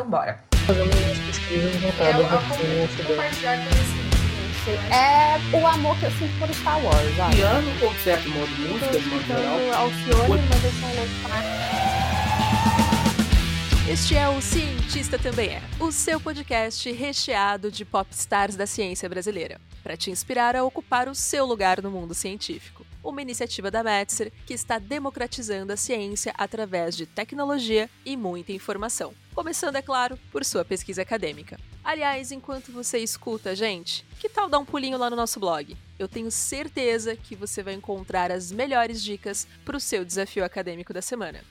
Então bora. Fazendo umas pesquisas voltadas vou compartilhar conhecimento. É o amor que eu sinto por Star Wars? Piano ou certo modo de música, de modo geral. Tô Alcione, mas eu sou um louco Este é o Cientista Também É, o seu podcast recheado de popstars da ciência brasileira, para te inspirar a ocupar o seu lugar no mundo científico. Uma iniciativa da Metzer que está democratizando a ciência através de tecnologia e muita informação. Começando, é claro, por sua pesquisa acadêmica. Aliás, enquanto você escuta a gente, que tal dar um pulinho lá no nosso blog? Eu tenho certeza que você vai encontrar as melhores dicas para o seu desafio acadêmico da semana.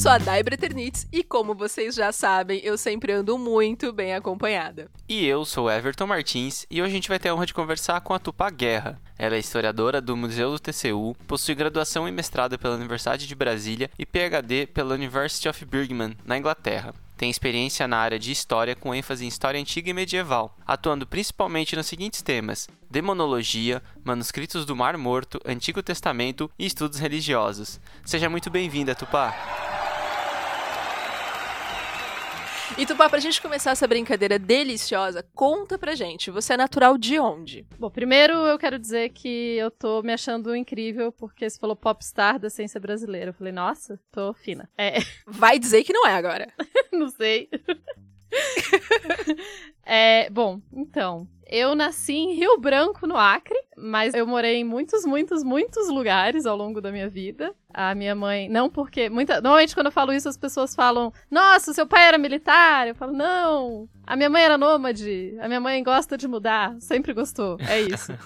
Sou a Dai Breternitz e, como vocês já sabem, eu sempre ando muito bem acompanhada. E eu sou Everton Martins e hoje a gente vai ter a honra de conversar com a Tupá Guerra. Ela é historiadora do Museu do TCU, possui graduação e mestrado pela Universidade de Brasília e PhD pela University of Birmingham, na Inglaterra. Tem experiência na área de história com ênfase em história antiga e medieval, atuando principalmente nos seguintes temas: demonologia, manuscritos do Mar Morto, Antigo Testamento e estudos religiosos. Seja muito bem-vinda, Tupá. E Tupá, pra gente começar essa brincadeira deliciosa, conta pra gente, você é natural de onde? Bom, primeiro eu quero dizer que eu tô me achando incrível porque você falou popstar da ciência brasileira. Eu falei, nossa, tô fina. É, Vai dizer que não é agora. não sei. é, bom, então, eu nasci em Rio Branco, no Acre, mas eu morei em muitos, muitos, muitos lugares ao longo da minha vida. A minha mãe, não porque. Muita, normalmente, quando eu falo isso, as pessoas falam: Nossa, seu pai era militar? Eu falo: Não, a minha mãe era nômade. A minha mãe gosta de mudar, sempre gostou. É isso.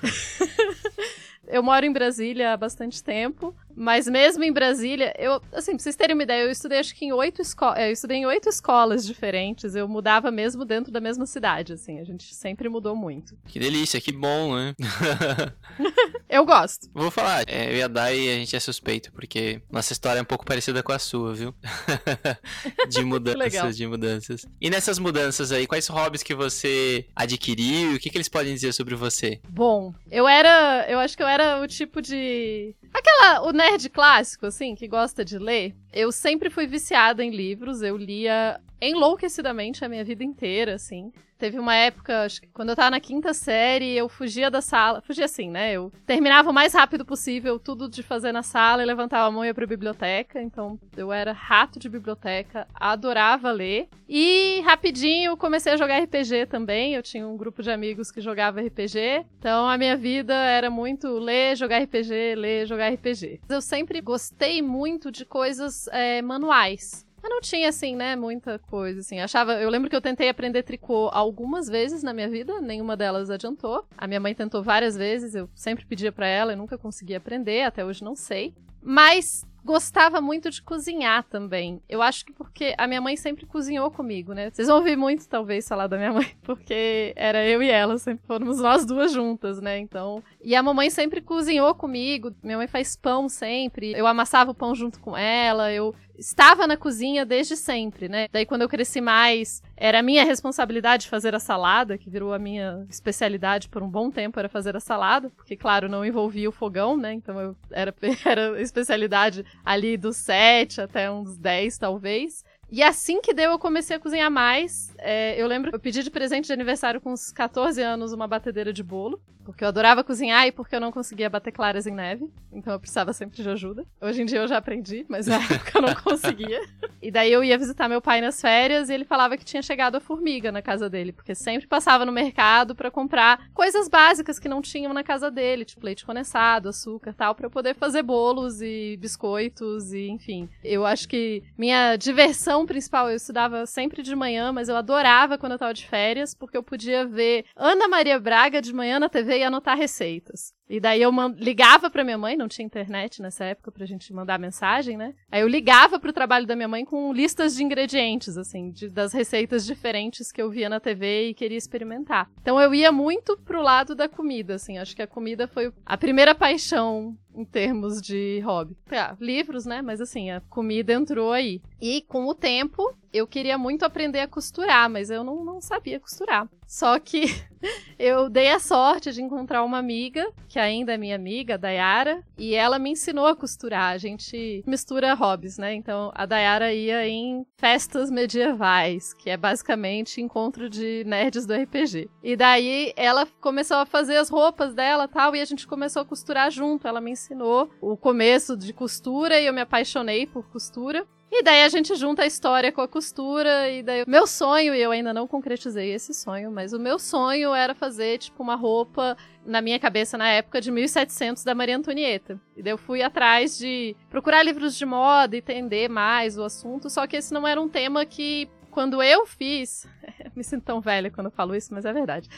Eu moro em Brasília há bastante tempo, mas mesmo em Brasília, eu, assim, pra vocês terem uma ideia, eu estudei acho que em oito escolas, eu estudei em oito escolas diferentes, eu mudava mesmo dentro da mesma cidade, assim, a gente sempre mudou muito. Que delícia, que bom, né? Eu gosto. Vou falar, é, eu e a Dai, a gente é suspeito, porque nossa história é um pouco parecida com a sua, viu? de mudanças, de mudanças. E nessas mudanças aí, quais hobbies que você adquiriu? O que, que eles podem dizer sobre você? Bom, eu era, eu acho que eu era o tipo de aquela o nerd clássico assim, que gosta de ler. Eu sempre fui viciada em livros, eu lia enlouquecidamente a minha vida inteira, assim. Teve uma época, acho que quando eu tava na quinta série, eu fugia da sala. Fugia assim, né? Eu terminava o mais rápido possível tudo de fazer na sala e levantava a mão e ia pra biblioteca. Então, eu era rato de biblioteca, adorava ler. E rapidinho comecei a jogar RPG também. Eu tinha um grupo de amigos que jogava RPG. Então, a minha vida era muito ler, jogar RPG, ler, jogar RPG. Eu sempre gostei muito de coisas é, manuais. Eu não tinha, assim, né, muita coisa, assim. Achava. Eu lembro que eu tentei aprender tricô algumas vezes na minha vida, nenhuma delas adiantou. A minha mãe tentou várias vezes, eu sempre pedia pra ela e nunca conseguia aprender, até hoje não sei. Mas gostava muito de cozinhar também. Eu acho que porque a minha mãe sempre cozinhou comigo, né? Vocês vão ouvir muito, talvez, falar da minha mãe, porque era eu e ela, sempre fomos nós duas juntas, né? Então. E a mamãe sempre cozinhou comigo. Minha mãe faz pão sempre. Eu amassava o pão junto com ela. Eu estava na cozinha desde sempre, né? Daí quando eu cresci mais, era minha responsabilidade fazer a salada, que virou a minha especialidade por um bom tempo, era fazer a salada, porque claro, não envolvia o fogão, né? Então eu era, era especialidade ali dos 7 até uns 10, talvez. E assim que deu, eu comecei a cozinhar mais. É, eu lembro que eu pedi de presente de aniversário com uns 14 anos uma batedeira de bolo. Porque eu adorava cozinhar e porque eu não conseguia bater claras em neve. Então eu precisava sempre de ajuda. Hoje em dia eu já aprendi, mas na época eu não conseguia. E daí eu ia visitar meu pai nas férias e ele falava que tinha chegado a formiga na casa dele. Porque sempre passava no mercado pra comprar coisas básicas que não tinham na casa dele. Tipo leite condensado, açúcar tal. Pra eu poder fazer bolos e biscoitos e enfim. Eu acho que minha diversão principal, eu estudava sempre de manhã, mas eu adorava quando eu tava de férias. Porque eu podia ver Ana Maria Braga de manhã na TV e anotar receitas. E daí eu ligava pra minha mãe, não tinha internet nessa época pra gente mandar mensagem, né? Aí eu ligava pro trabalho da minha mãe com listas de ingredientes, assim, de- das receitas diferentes que eu via na TV e queria experimentar. Então eu ia muito pro lado da comida, assim, acho que a comida foi a primeira paixão em termos de hobby. Ah, livros, né? Mas assim, a comida entrou aí. E com o tempo, eu queria muito aprender a costurar, mas eu não, não sabia costurar. Só que eu dei a sorte de encontrar uma amiga, que ainda é minha amiga, a Dayara, e ela me ensinou a costurar. A gente mistura hobbies, né? Então a Dayara ia em festas medievais, que é basicamente encontro de nerds do RPG. E daí ela começou a fazer as roupas dela tal, e a gente começou a costurar junto. Ela me ensinou o começo de costura e eu me apaixonei por costura. E daí a gente junta a história com a costura, e daí meu sonho, e eu ainda não concretizei esse sonho, mas o meu sonho era fazer, tipo, uma roupa, na minha cabeça na época, de 1700 da Maria Antonieta. E daí eu fui atrás de procurar livros de moda, entender mais o assunto, só que esse não era um tema que quando eu fiz. me sinto tão velha quando eu falo isso, mas é verdade.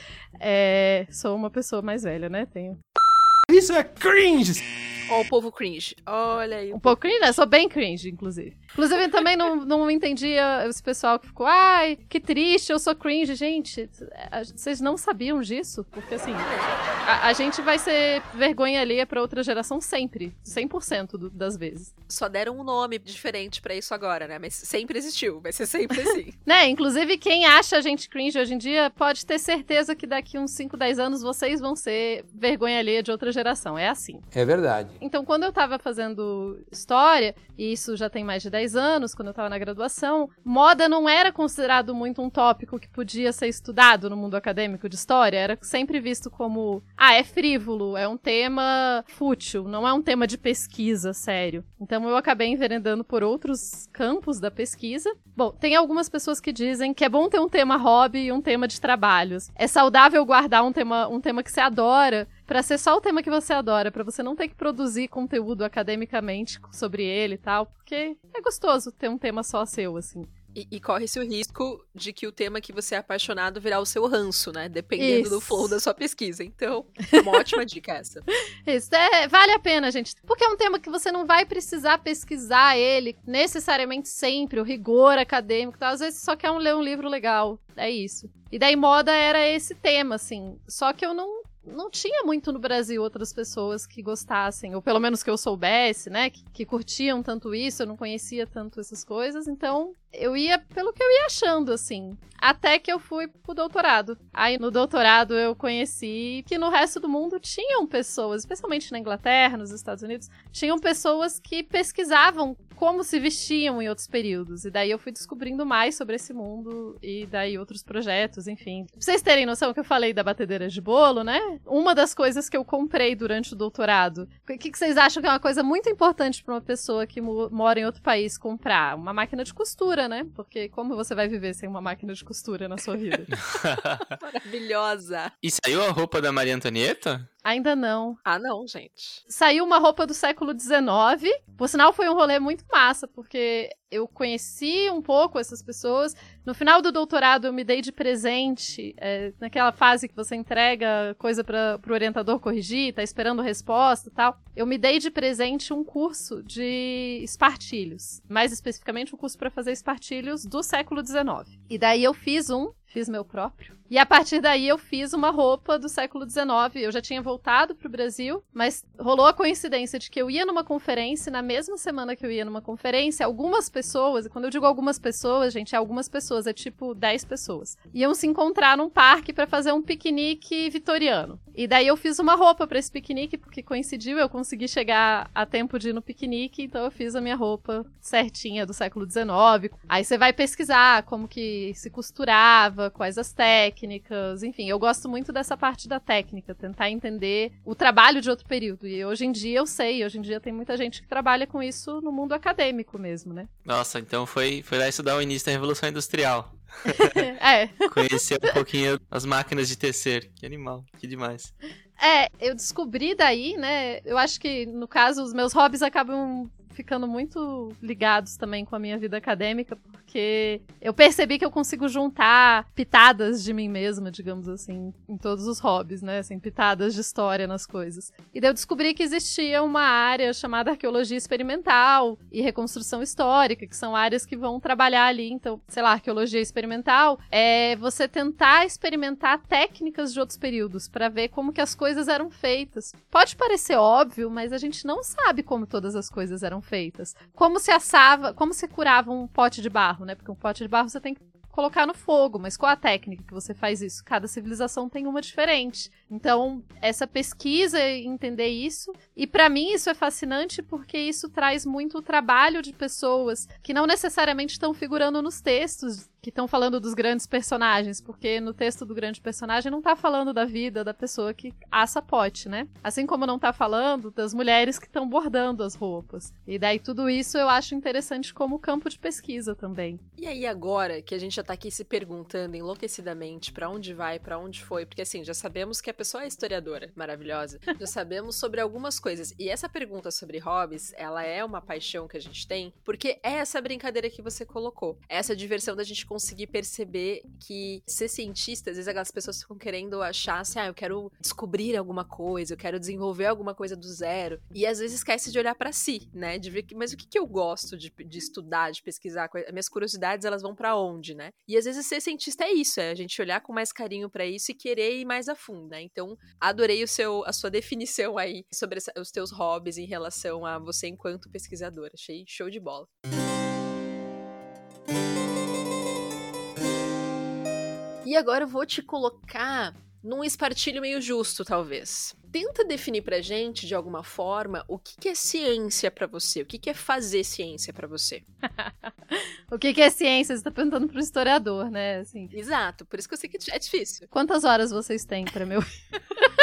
É, sou uma pessoa mais velha, né? Tenho. Isso é cringe! Ó, o povo cringe. Olha aí. Um pouco cringe, né? Sou bem cringe, inclusive. Inclusive, eu também não, não entendia esse pessoal que ficou, ai, que triste, eu sou cringe. Gente, vocês não sabiam disso? Porque, assim, a, a gente vai ser vergonha alheia pra outra geração sempre. 100% do, das vezes. Só deram um nome diferente pra isso agora, né? Mas sempre existiu. Vai ser sempre assim. Né? Inclusive, quem acha a gente cringe hoje em dia pode ter certeza que daqui uns 5, 10 anos vocês vão ser vergonha alheia de outra geração. É assim. É verdade. Então, quando eu tava fazendo história, e isso já tem mais de 10 anos, quando eu tava na graduação, moda não era considerado muito um tópico que podia ser estudado no mundo acadêmico de história. Era sempre visto como, ah, é frívolo, é um tema fútil, não é um tema de pesquisa sério. Então, eu acabei enveredando por outros campos da pesquisa. Bom, tem algumas pessoas que dizem que é bom ter um tema hobby e um tema de trabalhos. É saudável guardar um tema, um tema que você adora Pra ser só o tema que você adora, pra você não ter que produzir conteúdo academicamente sobre ele e tal, porque é gostoso ter um tema só seu, assim. E, e corre-se o risco de que o tema que você é apaixonado virar o seu ranço, né? Dependendo do Isso. flow da sua pesquisa. Então, é uma ótima dica essa. Isso é, vale a pena, gente. Porque é um tema que você não vai precisar pesquisar ele necessariamente sempre, o rigor acadêmico e tal. Às vezes você só quer um, ler um livro legal. É isso. E daí moda era esse tema, assim. Só que eu não. Não tinha muito no Brasil outras pessoas que gostassem, ou pelo menos que eu soubesse, né? Que, que curtiam tanto isso, eu não conhecia tanto essas coisas, então eu ia pelo que eu ia achando, assim. Até que eu fui pro doutorado. Aí no doutorado eu conheci que no resto do mundo tinham pessoas, especialmente na Inglaterra, nos Estados Unidos, tinham pessoas que pesquisavam como se vestiam em outros períodos. E daí eu fui descobrindo mais sobre esse mundo e daí outros projetos, enfim. Pra vocês terem noção que eu falei da batedeira de bolo, né? Uma das coisas que eu comprei durante o doutorado. O que, que vocês acham que é uma coisa muito importante pra uma pessoa que mo- mora em outro país comprar? Uma máquina de costura, né? Porque como você vai viver sem uma máquina de costura na sua vida? Maravilhosa. E saiu a roupa da Maria Antonieta? Ainda não. Ah, não, gente. Saiu uma roupa do século XIX. Por sinal, foi um rolê muito massa, porque eu conheci um pouco essas pessoas. No final do doutorado, eu me dei de presente, é, naquela fase que você entrega coisa para o orientador corrigir, tá esperando resposta e tal. Eu me dei de presente um curso de espartilhos. Mais especificamente, um curso para fazer espartilhos do século XIX. E daí eu fiz um, fiz meu próprio. E a partir daí eu fiz uma roupa do século XIX. Eu já tinha voltado pro Brasil, mas rolou a coincidência de que eu ia numa conferência, na mesma semana que eu ia numa conferência, algumas pessoas, e quando eu digo algumas pessoas, gente, é algumas pessoas, é tipo 10 pessoas, iam se encontrar num parque para fazer um piquenique vitoriano. E daí eu fiz uma roupa para esse piquenique, porque coincidiu, eu consegui chegar a tempo de ir no piquenique, então eu fiz a minha roupa certinha do século XIX. Aí você vai pesquisar como que se costurava, quais as técnicas, enfim, eu gosto muito dessa parte da técnica, tentar entender o trabalho de outro período. E hoje em dia eu sei, hoje em dia tem muita gente que trabalha com isso no mundo acadêmico mesmo, né? Nossa, então foi, foi lá estudar o início da Revolução Industrial. é. Conhecer um pouquinho as máquinas de tecer. Que animal, que demais. É, eu descobri daí, né? Eu acho que, no caso, os meus hobbies acabam ficando muito ligados também com a minha vida acadêmica, porque eu percebi que eu consigo juntar pitadas de mim mesma, digamos assim, em todos os hobbies, né? Assim, pitadas de história nas coisas. E daí eu descobri que existia uma área chamada arqueologia experimental e reconstrução histórica, que são áreas que vão trabalhar ali. Então, sei lá, arqueologia experimental é você tentar experimentar técnicas de outros períodos para ver como que as coisas eram feitas. Pode parecer óbvio, mas a gente não sabe como todas as coisas eram feitas. Como se assava, como se curava um pote de barro, né? Porque um pote de barro você tem que colocar no fogo, mas qual a técnica que você faz isso? Cada civilização tem uma diferente. Então, essa pesquisa, entender isso, e para mim isso é fascinante porque isso traz muito o trabalho de pessoas que não necessariamente estão figurando nos textos que estão falando dos grandes personagens, porque no texto do grande personagem não tá falando da vida da pessoa que assa pote, né? Assim como não tá falando das mulheres que estão bordando as roupas. E daí tudo isso eu acho interessante como campo de pesquisa também. E aí agora que a gente já tá aqui se perguntando enlouquecidamente para onde vai, para onde foi, porque assim, já sabemos que a pessoa é historiadora, maravilhosa. já sabemos sobre algumas coisas. E essa pergunta sobre hobbies, ela é uma paixão que a gente tem, porque é essa brincadeira que você colocou. Essa diversão da gente conseguir perceber que ser cientista, às vezes aquelas pessoas ficam querendo achar assim, ah, eu quero descobrir alguma coisa, eu quero desenvolver alguma coisa do zero. E às vezes esquece de olhar para si, né? De ver que, mas o que, que eu gosto de, de estudar, de pesquisar? Minhas curiosidades, elas vão para onde, né? E às vezes ser cientista é isso, é a gente olhar com mais carinho para isso e querer ir mais a fundo, né? Então, adorei o seu, a sua definição aí sobre essa, os teus hobbies em relação a você enquanto pesquisadora. Achei show de bola. E agora eu vou te colocar num espartilho meio justo, talvez. Tenta definir pra gente, de alguma forma, o que, que é ciência para você, o que, que é fazer ciência para você. o que, que é ciência? Você tá perguntando pro historiador, né? Assim. Exato, por isso que eu sei que é difícil. Quantas horas vocês têm para meu.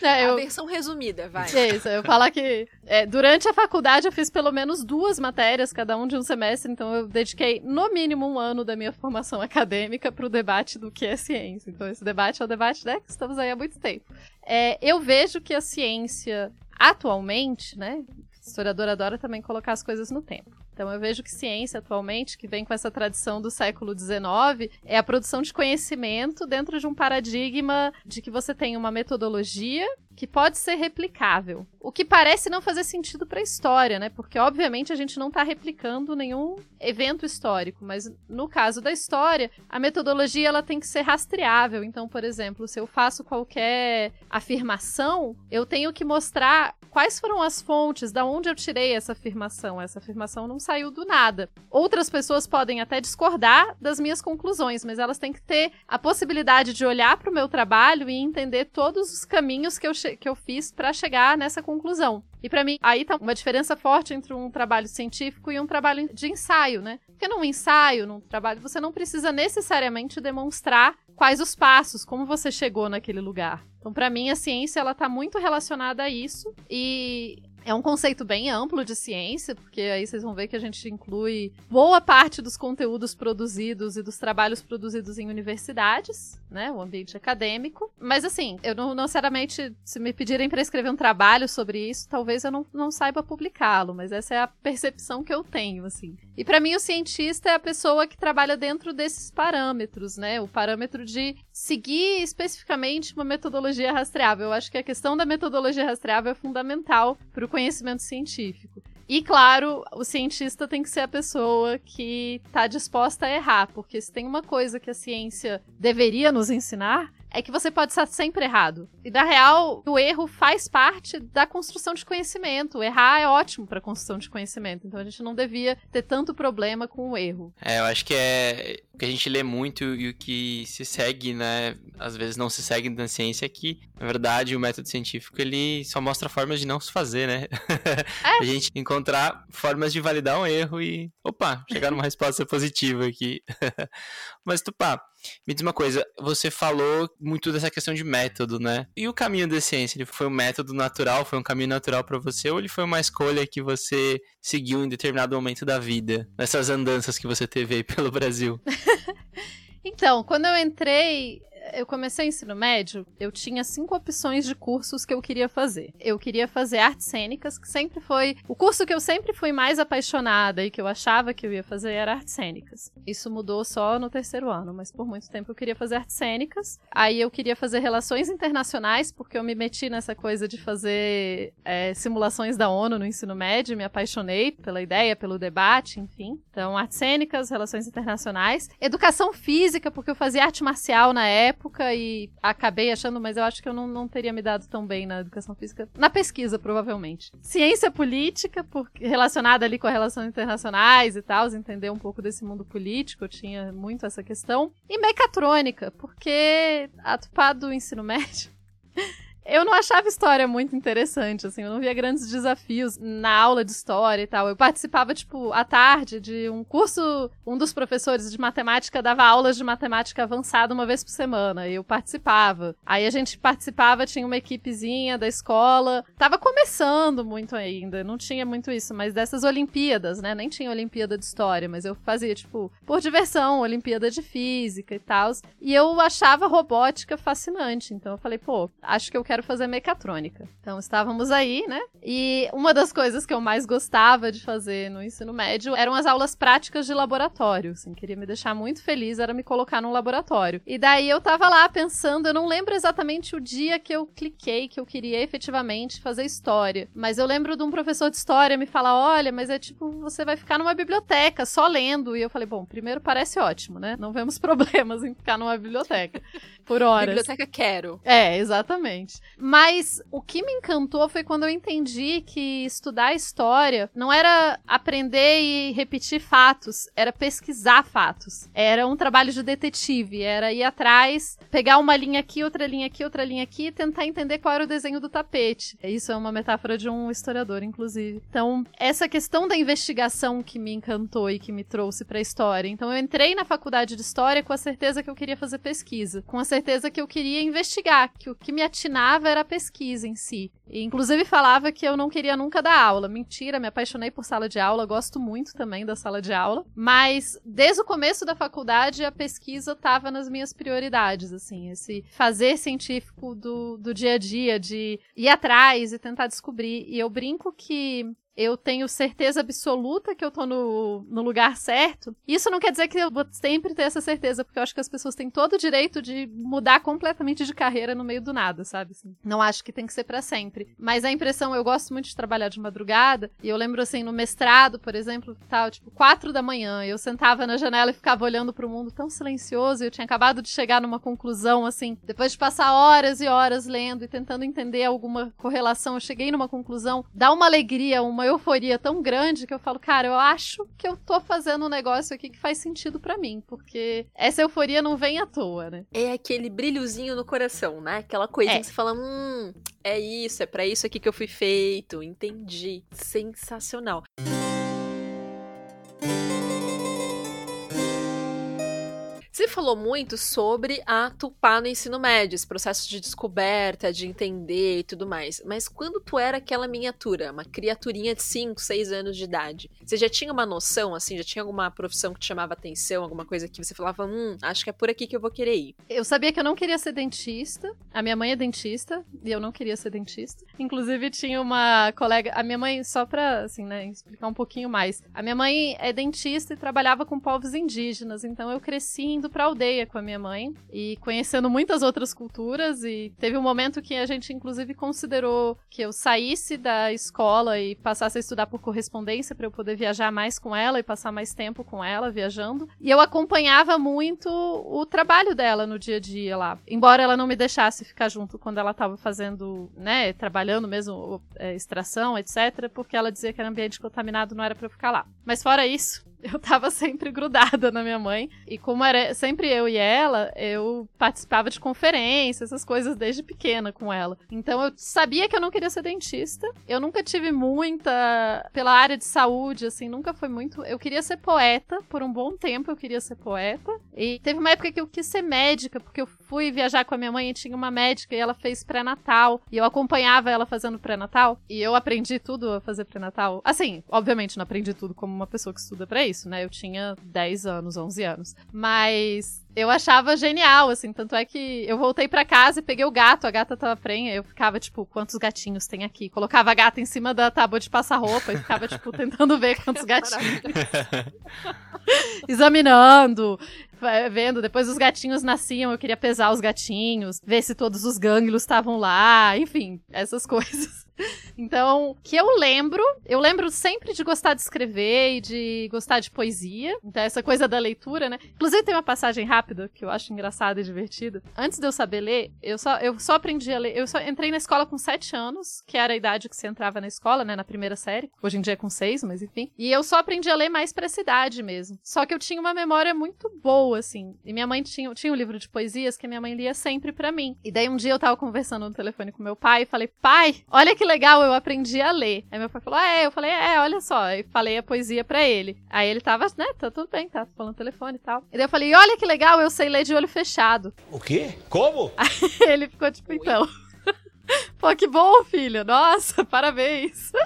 É, eu... A versão resumida, vai. É isso, eu falar que é, durante a faculdade eu fiz pelo menos duas matérias, cada um de um semestre, então eu dediquei no mínimo um ano da minha formação acadêmica para o debate do que é ciência. Então esse debate é o debate né, que estamos aí há muito tempo. É, eu vejo que a ciência atualmente, né, historiador adora também colocar as coisas no tempo. Então eu vejo que ciência atualmente, que vem com essa tradição do século XIX, é a produção de conhecimento dentro de um paradigma de que você tem uma metodologia que pode ser replicável. O que parece não fazer sentido para a história, né? Porque obviamente a gente não está replicando nenhum evento histórico, mas no caso da história, a metodologia ela tem que ser rastreável. Então, por exemplo, se eu faço qualquer afirmação, eu tenho que mostrar quais foram as fontes, da onde eu tirei essa afirmação. Essa afirmação não saiu do nada. Outras pessoas podem até discordar das minhas conclusões, mas elas têm que ter a possibilidade de olhar para o meu trabalho e entender todos os caminhos que eu que eu fiz para chegar nessa conclusão. E para mim, aí tá uma diferença forte entre um trabalho científico e um trabalho de ensaio, né? Porque num ensaio, num trabalho, você não precisa necessariamente demonstrar quais os passos, como você chegou naquele lugar. Então, para mim, a ciência ela tá muito relacionada a isso e é um conceito bem amplo de ciência, porque aí vocês vão ver que a gente inclui boa parte dos conteúdos produzidos e dos trabalhos produzidos em universidades, né? O ambiente acadêmico. Mas assim, eu não, necessariamente, se me pedirem para escrever um trabalho sobre isso, talvez eu não, não saiba publicá-lo, mas essa é a percepção que eu tenho, assim. E para mim, o cientista é a pessoa que trabalha dentro desses parâmetros, né? O parâmetro de seguir especificamente uma metodologia rastreável. Eu acho que a questão da metodologia rastreável é fundamental para o conhecimento científico. E claro, o cientista tem que ser a pessoa que está disposta a errar, porque se tem uma coisa que a ciência deveria nos ensinar, é que você pode estar sempre errado. E na real, o erro faz parte da construção de conhecimento. Errar é ótimo para construção de conhecimento. Então a gente não devia ter tanto problema com o erro. É, eu acho que é o que a gente lê muito e o que se segue, né? Às vezes não se segue na ciência é que, na verdade, o método científico ele só mostra formas de não se fazer, né? É. a gente encontrar formas de validar um erro e, opa, chegar numa resposta positiva aqui. Mas, Tupá, me diz uma coisa, você falou muito dessa questão de método, né? E o caminho da ciência, ele foi um método natural, foi um caminho natural para você ou ele foi uma escolha que você seguiu em determinado momento da vida, nessas andanças que você teve aí pelo Brasil? então, quando eu entrei eu comecei o ensino médio, eu tinha cinco opções de cursos que eu queria fazer. Eu queria fazer artes cênicas, que sempre foi. O curso que eu sempre fui mais apaixonada e que eu achava que eu ia fazer era artes cênicas. Isso mudou só no terceiro ano, mas por muito tempo eu queria fazer artes cênicas. Aí eu queria fazer relações internacionais, porque eu me meti nessa coisa de fazer é, simulações da ONU no ensino médio, me apaixonei pela ideia, pelo debate, enfim. Então, artes cênicas, relações internacionais. Educação física, porque eu fazia arte marcial na época época e acabei achando, mas eu acho que eu não, não teria me dado tão bem na educação física. Na pesquisa, provavelmente. Ciência política, porque, relacionada ali com relações internacionais e tal, entender um pouco desse mundo político, eu tinha muito essa questão. E mecatrônica, porque a Tupá do ensino médio. Eu não achava história muito interessante, assim, eu não via grandes desafios na aula de história e tal. Eu participava, tipo, à tarde de um curso, um dos professores de matemática dava aulas de matemática avançada uma vez por semana, e eu participava. Aí a gente participava, tinha uma equipezinha da escola, tava começando muito ainda, não tinha muito isso, mas dessas Olimpíadas, né? Nem tinha Olimpíada de História, mas eu fazia, tipo, por diversão, Olimpíada de Física e tal. E eu achava robótica fascinante, então eu falei, pô, acho que eu quero fazer mecatrônica. Então estávamos aí, né? E uma das coisas que eu mais gostava de fazer no ensino médio eram as aulas práticas de laboratório. Assim, queria me deixar muito feliz era me colocar num laboratório. E daí eu tava lá pensando, eu não lembro exatamente o dia que eu cliquei que eu queria efetivamente fazer história, mas eu lembro de um professor de história me falar: "Olha, mas é tipo, você vai ficar numa biblioteca só lendo". E eu falei: "Bom, primeiro parece ótimo, né? Não vemos problemas em ficar numa biblioteca por horas". Biblioteca quero. É, exatamente. Mas o que me encantou foi quando eu entendi que estudar história não era aprender e repetir fatos, era pesquisar fatos. Era um trabalho de detetive, era ir atrás, pegar uma linha aqui, outra linha aqui, outra linha aqui e tentar entender qual era o desenho do tapete. Isso é uma metáfora de um historiador, inclusive. Então, essa questão da investigação que me encantou e que me trouxe para a história. Então, eu entrei na faculdade de história com a certeza que eu queria fazer pesquisa, com a certeza que eu queria investigar, que o que me atinava era a pesquisa em si. E, inclusive falava que eu não queria nunca dar aula. Mentira, me apaixonei por sala de aula, gosto muito também da sala de aula. Mas desde o começo da faculdade a pesquisa estava nas minhas prioridades, assim, esse fazer científico do, do dia a dia, de ir atrás e tentar descobrir. E eu brinco que eu tenho certeza absoluta que eu tô no, no lugar certo. Isso não quer dizer que eu vou sempre ter essa certeza, porque eu acho que as pessoas têm todo o direito de mudar completamente de carreira no meio do nada, sabe? Assim, não acho que tem que ser para sempre. Mas a impressão, eu gosto muito de trabalhar de madrugada, e eu lembro assim, no mestrado, por exemplo, tal, tipo, quatro da manhã, eu sentava na janela e ficava olhando para o mundo tão silencioso, e eu tinha acabado de chegar numa conclusão, assim, depois de passar horas e horas lendo e tentando entender alguma correlação, eu cheguei numa conclusão, dá uma alegria, uma euforia tão grande que eu falo, cara, eu acho que eu tô fazendo um negócio aqui que faz sentido para mim, porque essa euforia não vem à toa, né? É aquele brilhozinho no coração, né? Aquela coisa É. que você fala, hum, é isso, é pra isso aqui que eu fui feito, entendi. Sensacional. Você falou muito sobre a Tupá no ensino médio, esse processo de descoberta, de entender e tudo mais. Mas quando tu era aquela miniatura, uma criaturinha de 5, 6 anos de idade, você já tinha uma noção, assim, já tinha alguma profissão que te chamava atenção, alguma coisa que você falava, hum, acho que é por aqui que eu vou querer ir. Eu sabia que eu não queria ser dentista. A minha mãe é dentista e eu não queria ser dentista. Inclusive, tinha uma colega. A minha mãe, só pra, assim, né, explicar um pouquinho mais. A minha mãe é dentista e trabalhava com povos indígenas. Então, eu cresci indo pra aldeia com a minha mãe e conhecendo muitas outras culturas. E teve um momento que a gente, inclusive, considerou que eu saísse da escola e passasse a estudar por correspondência pra eu poder viajar mais com ela e passar mais tempo com ela viajando. E eu acompanhava muito o trabalho dela no dia a dia lá. Embora ela não me deixasse ficar junto quando ela estava fazendo, né, trabalhando mesmo, é, extração, etc., porque ela dizia que era ambiente contaminado, não era pra eu ficar lá. Mas fora isso, eu tava sempre grudada na minha mãe. E como era sempre eu e ela, eu participava de conferências, essas coisas desde pequena com ela. Então eu sabia que eu não queria ser dentista. Eu nunca tive muita pela área de saúde, assim, nunca foi muito. Eu queria ser poeta, por um bom tempo eu queria ser poeta. E teve uma época que eu quis ser médica, porque eu fui viajar com a minha mãe e tinha uma médica e ela fez pré-natal. E eu acompanhava ela fazendo pré-natal. E eu aprendi tudo a fazer pré-natal. Assim, obviamente não aprendi tudo como uma pessoa que estuda pra isso, né? Eu tinha 10 anos, 11 anos. Mas eu achava genial, assim. Tanto é que eu voltei pra casa e peguei o gato, a gata tava prenha. Eu ficava, tipo, quantos gatinhos tem aqui? Colocava a gata em cima da tábua de passar roupa e ficava, tipo, tentando ver quantos gatinhos. Examinando, vai vendo. Depois os gatinhos nasciam, eu queria pesar os gatinhos, ver se todos os gânglios estavam lá, enfim, essas coisas. Então, que eu lembro, eu lembro sempre de gostar de escrever e de gostar de poesia. Então, essa coisa da leitura, né? Inclusive, tem uma passagem rápida que eu acho engraçada e divertida. Antes de eu saber ler, eu só, eu só aprendi a ler. Eu só entrei na escola com sete anos, que era a idade que você entrava na escola, né? Na primeira série. Hoje em dia é com seis, mas enfim. E eu só aprendi a ler mais pra essa idade mesmo. Só que eu tinha uma memória muito boa, assim. E minha mãe tinha, tinha um livro de poesias que minha mãe lia sempre pra mim. E daí um dia eu tava conversando no telefone com meu pai e falei, pai, olha que legal, eu aprendi a ler. Aí meu pai falou, ah, é. Eu falei, é, olha só. E falei a poesia pra ele. Aí ele tava, né, tá tudo bem, tá falando no telefone e tal. E daí eu falei, olha que legal, eu sei ler de olho fechado. O quê? Como? Aí ele ficou tipo, então. Pô, que bom, filho. Nossa, parabéns.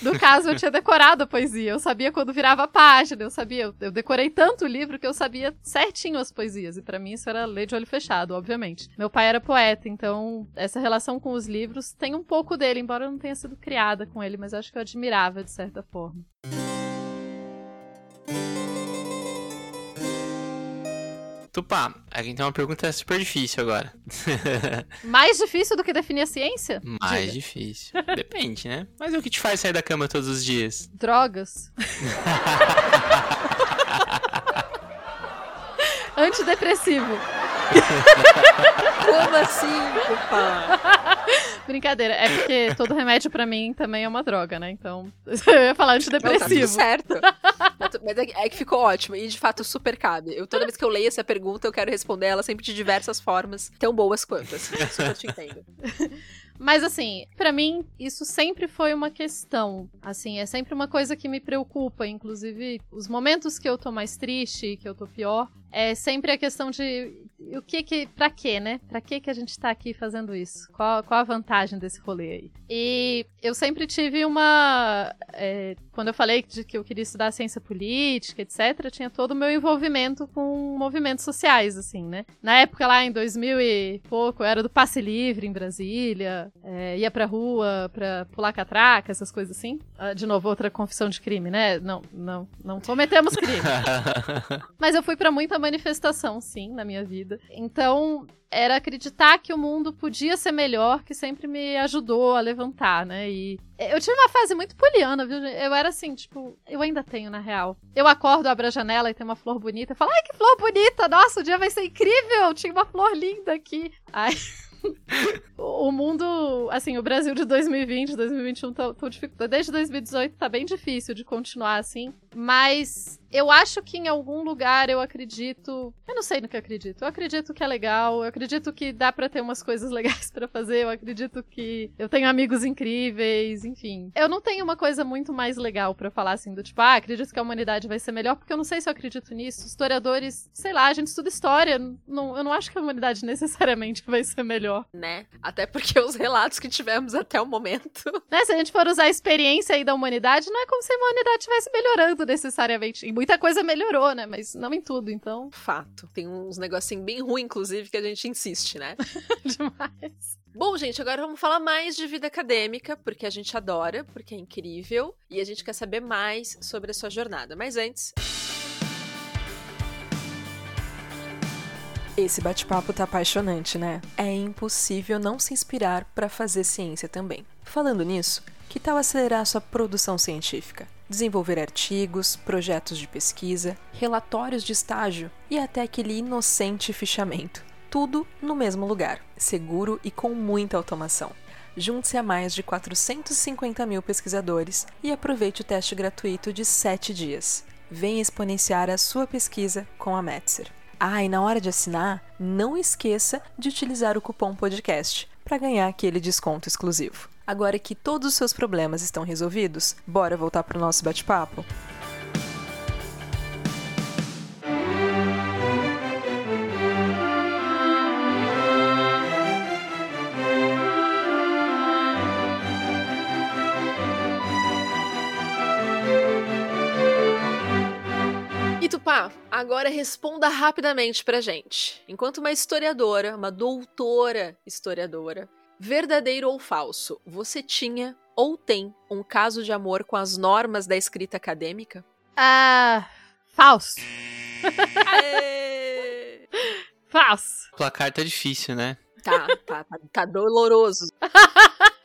No caso, eu tinha decorado a poesia. Eu sabia quando virava a página. Eu sabia. Eu decorei tanto o livro que eu sabia certinho as poesias. E para mim isso era ler de olho fechado, obviamente. Meu pai era poeta, então essa relação com os livros tem um pouco dele, embora eu não tenha sido criada com ele, mas acho que eu admirava de certa forma. Tupá, aqui tem uma pergunta super difícil agora. Mais difícil do que definir a ciência? Mais Diga. difícil. Depende, né? Mas o que te faz sair da cama todos os dias? Drogas. Antidepressivo. Como assim, opa? Brincadeira, é porque todo remédio pra mim também é uma droga, né? Então, eu ia falar Não, tá antidepressivo. certo. Mas tu- Mas é que- é que ficou ótimo. E de fato super cabe. Eu, toda vez que eu leio essa pergunta, eu quero responder ela sempre de diversas formas, tão boas quanto. Assim, super te entendo. Mas assim, pra mim, isso sempre foi uma questão. Assim, é sempre uma coisa que me preocupa. Inclusive, os momentos que eu tô mais triste, que eu tô pior, é sempre a questão de o que que. Pra quê, né? Pra que que a gente tá aqui fazendo isso? Qual, qual a vantagem desse rolê aí? E eu sempre tive uma. é, quando eu falei de que eu queria estudar ciência política, etc., tinha todo o meu envolvimento com movimentos sociais, assim, né? Na época lá, em 2000 e pouco, eu era do passe livre em Brasília, é, ia pra rua pra pular catraca, essas coisas assim. Ah, de novo, outra confissão de crime, né? Não, não, não cometemos crime. Mas eu fui pra muita manifestação, sim, na minha vida. Então, era acreditar que o mundo podia ser melhor, que sempre me ajudou a levantar, né? E eu tive uma fase muito poliana, viu? Eu era assim, tipo, eu ainda tenho, na real. Eu acordo, abro a janela e tem uma flor bonita. Eu falo, ai, que flor bonita! Nossa, o dia vai ser incrível! Tinha uma flor linda aqui. Ai. o mundo, assim, o Brasil de 2020, 2021 tá, tá dificultado. Desde 2018 tá bem difícil de continuar assim. Mas eu acho que em algum lugar eu acredito. Eu não sei no que eu acredito. Eu acredito que é legal. Eu acredito que dá pra ter umas coisas legais pra fazer. Eu acredito que eu tenho amigos incríveis. Enfim. Eu não tenho uma coisa muito mais legal pra falar assim, do tipo, ah, acredito que a humanidade vai ser melhor, porque eu não sei se eu acredito nisso. Historiadores, sei lá, a gente estuda história. Não, eu não acho que a humanidade necessariamente vai ser melhor. Né? Até porque os relatos que tivemos até o momento. Né? Se a gente for usar a experiência aí da humanidade, não é como se a humanidade estivesse melhorando necessariamente. Muita coisa melhorou, né? Mas não em tudo, então. Fato. Tem uns negocinhos bem ruins, inclusive, que a gente insiste, né? Demais. Bom, gente, agora vamos falar mais de vida acadêmica, porque a gente adora, porque é incrível, e a gente quer saber mais sobre a sua jornada. Mas antes. Esse bate-papo tá apaixonante, né? É impossível não se inspirar para fazer ciência também. Falando nisso, que tal acelerar sua produção científica? Desenvolver artigos, projetos de pesquisa, relatórios de estágio e até aquele inocente fichamento. Tudo no mesmo lugar, seguro e com muita automação. Junte-se a mais de 450 mil pesquisadores e aproveite o teste gratuito de 7 dias. Venha exponenciar a sua pesquisa com a Metzer. Ah, e na hora de assinar, não esqueça de utilizar o cupom podcast para ganhar aquele desconto exclusivo. Agora que todos os seus problemas estão resolvidos, bora voltar para o nosso bate-papo? Tupá, agora responda rapidamente pra gente. Enquanto uma historiadora, uma doutora historiadora, verdadeiro ou falso, você tinha ou tem um caso de amor com as normas da escrita acadêmica? Ah. Falso. Aê! Falso. O placar tá difícil, né? Tá, tá, tá, tá doloroso.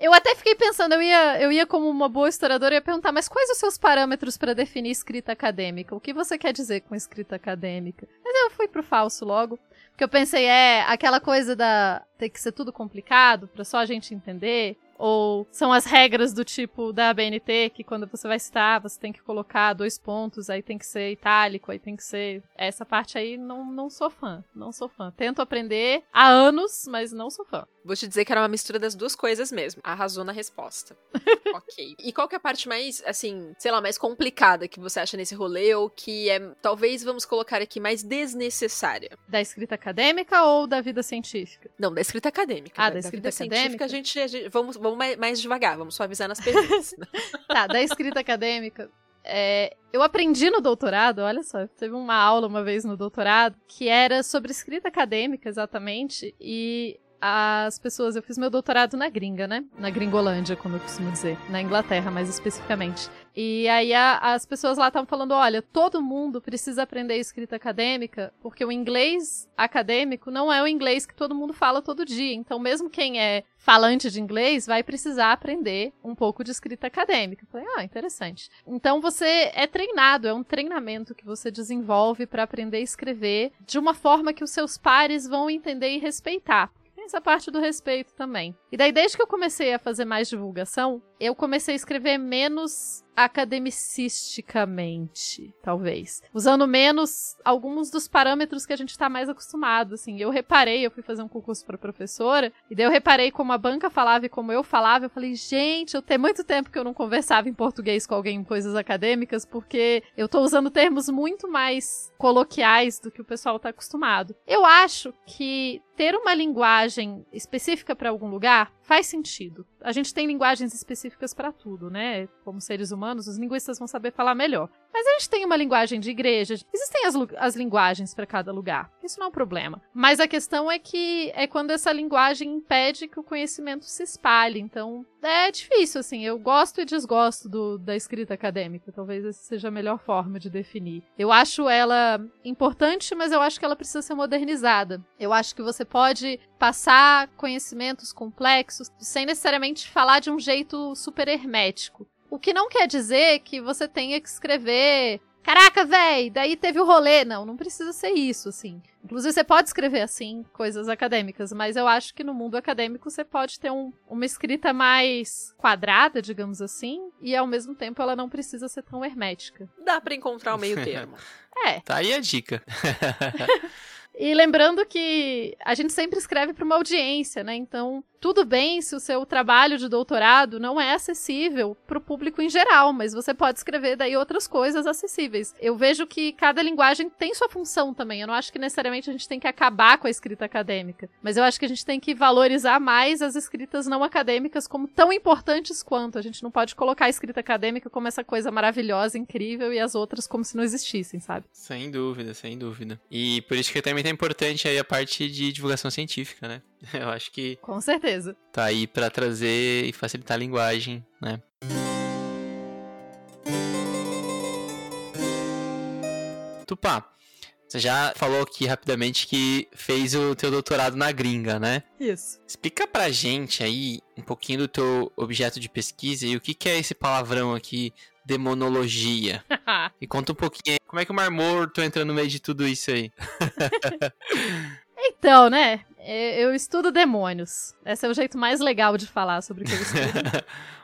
Eu até fiquei pensando, eu ia, eu ia como uma boa historiadora, eu ia perguntar, mas quais os seus parâmetros para definir escrita acadêmica? O que você quer dizer com escrita acadêmica? Mas eu fui pro falso logo. Porque eu pensei, é aquela coisa da ter que ser tudo complicado para só a gente entender. Ou são as regras do tipo da BNT, que quando você vai citar, você tem que colocar dois pontos, aí tem que ser itálico, aí tem que ser. Essa parte aí não, não sou fã. Não sou fã. Tento aprender há anos, mas não sou fã. Vou te dizer que era uma mistura das duas coisas mesmo. Arrasou na resposta. ok. E qual que é a parte mais, assim, sei lá, mais complicada que você acha nesse rolê, ou que é, talvez, vamos colocar aqui, mais desnecessária? Da escrita acadêmica ou da vida científica? Não, da escrita acadêmica. Ah, da, da escrita científica, acadêmica? a gente, a gente- vamos, vamos mais, mais devagar, vamos suavizar nas perguntas. Tá, da escrita acadêmica. é, eu aprendi no doutorado, olha só, teve uma aula uma vez no doutorado que era sobre escrita acadêmica, exatamente, e as pessoas, eu fiz meu doutorado na gringa, né? Na gringolândia, como eu costumo dizer, na Inglaterra mais especificamente. E aí a- as pessoas lá estavam falando, olha, todo mundo precisa aprender escrita acadêmica, porque o inglês acadêmico não é o inglês que todo mundo fala todo dia. Então, mesmo quem é falante de inglês vai precisar aprender um pouco de escrita acadêmica. Eu falei, ah, interessante. Então você é treinado, é um treinamento que você desenvolve para aprender a escrever de uma forma que os seus pares vão entender e respeitar. Essa parte do respeito também. E daí, desde que eu comecei a fazer mais divulgação, eu comecei a escrever menos academicisticamente, talvez. Usando menos alguns dos parâmetros que a gente tá mais acostumado, assim. Eu reparei, eu fui fazer um concurso para professora, e daí eu reparei como a banca falava e como eu falava, eu falei, gente, eu tenho muito tempo que eu não conversava em português com alguém em coisas acadêmicas, porque eu tô usando termos muito mais coloquiais do que o pessoal tá acostumado. Eu acho que ter uma linguagem específica para algum lugar faz sentido. A gente tem linguagens específicas para tudo, né? Como seres humanos, os linguistas vão saber falar melhor. Mas a gente tem uma linguagem de igreja, existem as, as linguagens para cada lugar. Isso não é um problema. Mas a questão é que é quando essa linguagem impede que o conhecimento se espalhe. Então, é difícil, assim. Eu gosto e desgosto do- da escrita acadêmica. Talvez essa seja a melhor forma de definir. Eu acho ela importante, mas eu acho que ela precisa ser modernizada. Eu acho que você pode passar conhecimentos complexos sem necessariamente falar de um jeito super hermético. O que não quer dizer que você tenha que escrever. Caraca, véi, daí teve o rolê. Não, não precisa ser isso, assim. Inclusive, você pode escrever assim, coisas acadêmicas, mas eu acho que no mundo acadêmico você pode ter um- uma escrita mais quadrada, digamos assim, e ao mesmo tempo ela não precisa ser tão hermética. Dá pra encontrar o meio termo. É. Tá aí a dica. E lembrando que a gente sempre escreve para uma audiência, né? Então, tudo bem se o seu trabalho de doutorado não é acessível para o público em geral, mas você pode escrever daí outras coisas acessíveis. Eu vejo que cada linguagem tem sua função também. Eu não acho que necessariamente a gente tem que acabar com a escrita acadêmica, mas eu acho que a gente tem que valorizar mais as escritas não acadêmicas como tão importantes quanto. A gente não pode colocar a escrita acadêmica como essa coisa maravilhosa, incrível e as outras como se não existissem, sabe? Sem dúvida, sem dúvida. E por isso que também é importante aí a parte de divulgação científica, né? Eu acho que Com certeza. tá aí pra trazer e facilitar a linguagem, né? Tupá, você já falou aqui rapidamente que fez o teu doutorado na gringa, né? Isso. Explica pra gente aí um pouquinho do teu objeto de pesquisa e o que, que é esse palavrão aqui, demonologia. E conta um pouquinho aí, como é que o Mar Morto entra no meio de tudo isso aí? Então, né? É, Eu estudo demônios. Esse é o jeito mais legal de falar sobre o que eu estudo.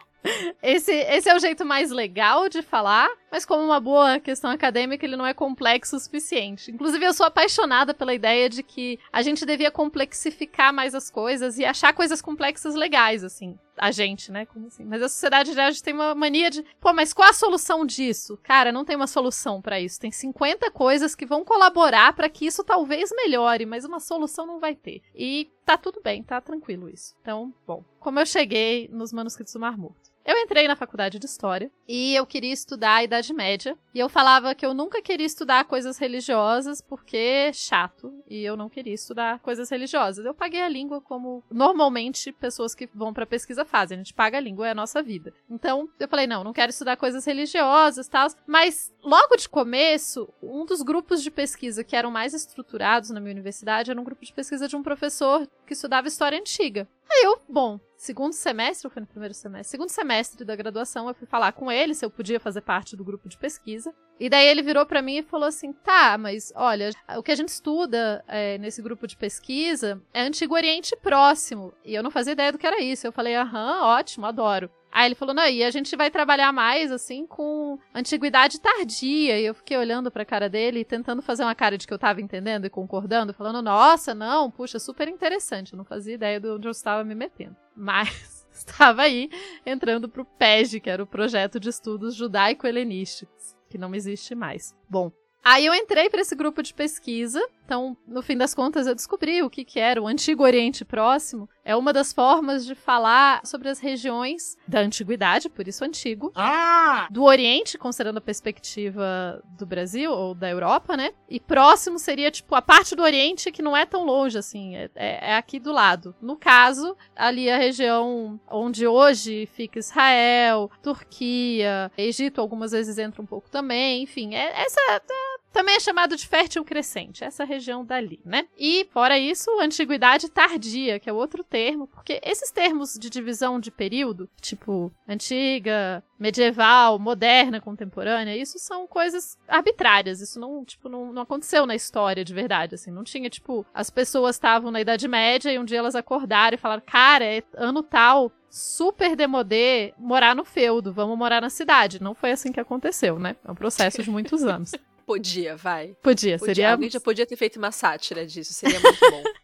Esse, esse é o jeito mais legal de falar, mas como uma boa questão acadêmica, ele não é complexo o suficiente. Inclusive, eu sou apaixonada pela ideia de que a gente devia complexificar mais as coisas e achar coisas complexas legais, assim. A gente, né? Como assim? Mas a sociedade já tem uma mania de, pô, mas qual a solução disso? Cara, não tem uma solução pra isso. Tem 50 coisas que vão colaborar pra que isso talvez melhore, mas uma solução não vai ter. E tá tudo bem, tá tranquilo isso. Então, bom, como eu cheguei nos manuscritos do Mar Morto. Eu entrei na faculdade de História e eu queria estudar a Idade Média. E eu falava que eu nunca queria estudar coisas religiosas porque é chato. E eu não queria estudar coisas religiosas. Eu paguei a língua como normalmente pessoas que vão pra pesquisa fazem. A gente paga a língua, é a nossa vida. Então eu falei: não, não quero estudar coisas religiosas e tal. Mas logo de começo, um dos grupos de pesquisa que eram mais estruturados na minha universidade era um grupo de pesquisa de um professor que estudava história antiga. Aí eu, bom, segundo semestre, ou foi no primeiro semestre? Segundo semestre da graduação, eu fui falar com ele se eu podia fazer parte do grupo de pesquisa. E daí ele virou para mim e falou assim: tá, mas olha, o que a gente estuda é, nesse grupo de pesquisa é Antigo Oriente Próximo. E eu não fazia ideia do que era isso. Eu falei: aham, ótimo, adoro. Aí ele falou: não, e a gente vai trabalhar mais, assim, com antiguidade tardia. E eu fiquei olhando pra cara dele e tentando fazer uma cara de que eu tava entendendo e concordando, falando: nossa, não, puxa, super interessante. Eu não fazia ideia de onde eu estava me metendo. Mas estava aí entrando pro PEG, que era o projeto de estudos judaico-helenísticos, que não existe mais. Bom, Aí eu entrei para esse grupo de pesquisa. Então, no fim das contas, eu descobri o que, que era o Antigo Oriente Próximo. É uma das formas de falar sobre as regiões da antiguidade, por isso antigo. Ah! Do Oriente, considerando a perspectiva do Brasil ou da Europa, né? E próximo seria, tipo, a parte do Oriente que não é tão longe, assim. É, é, é aqui do lado. No caso, ali a região onde hoje fica Israel, Turquia, Egito, algumas vezes entra um pouco também. Enfim, é, essa é também é chamado de fértil crescente, essa região dali, né? E, fora isso, antiguidade tardia, que é outro termo, porque esses termos de divisão de período, tipo antiga, medieval, moderna, contemporânea, isso são coisas arbitrárias, isso não, tipo, não, não aconteceu na história de verdade, assim, não tinha, tipo, as pessoas estavam na Idade Média e um dia elas acordaram e falaram, cara, é ano tal, super demodê morar no feudo, vamos morar na cidade. Não foi assim que aconteceu, né? É um processo de muitos anos. Podia, vai. Podia, Podia. seria. Alguém já podia ter feito uma sátira disso, seria muito bom.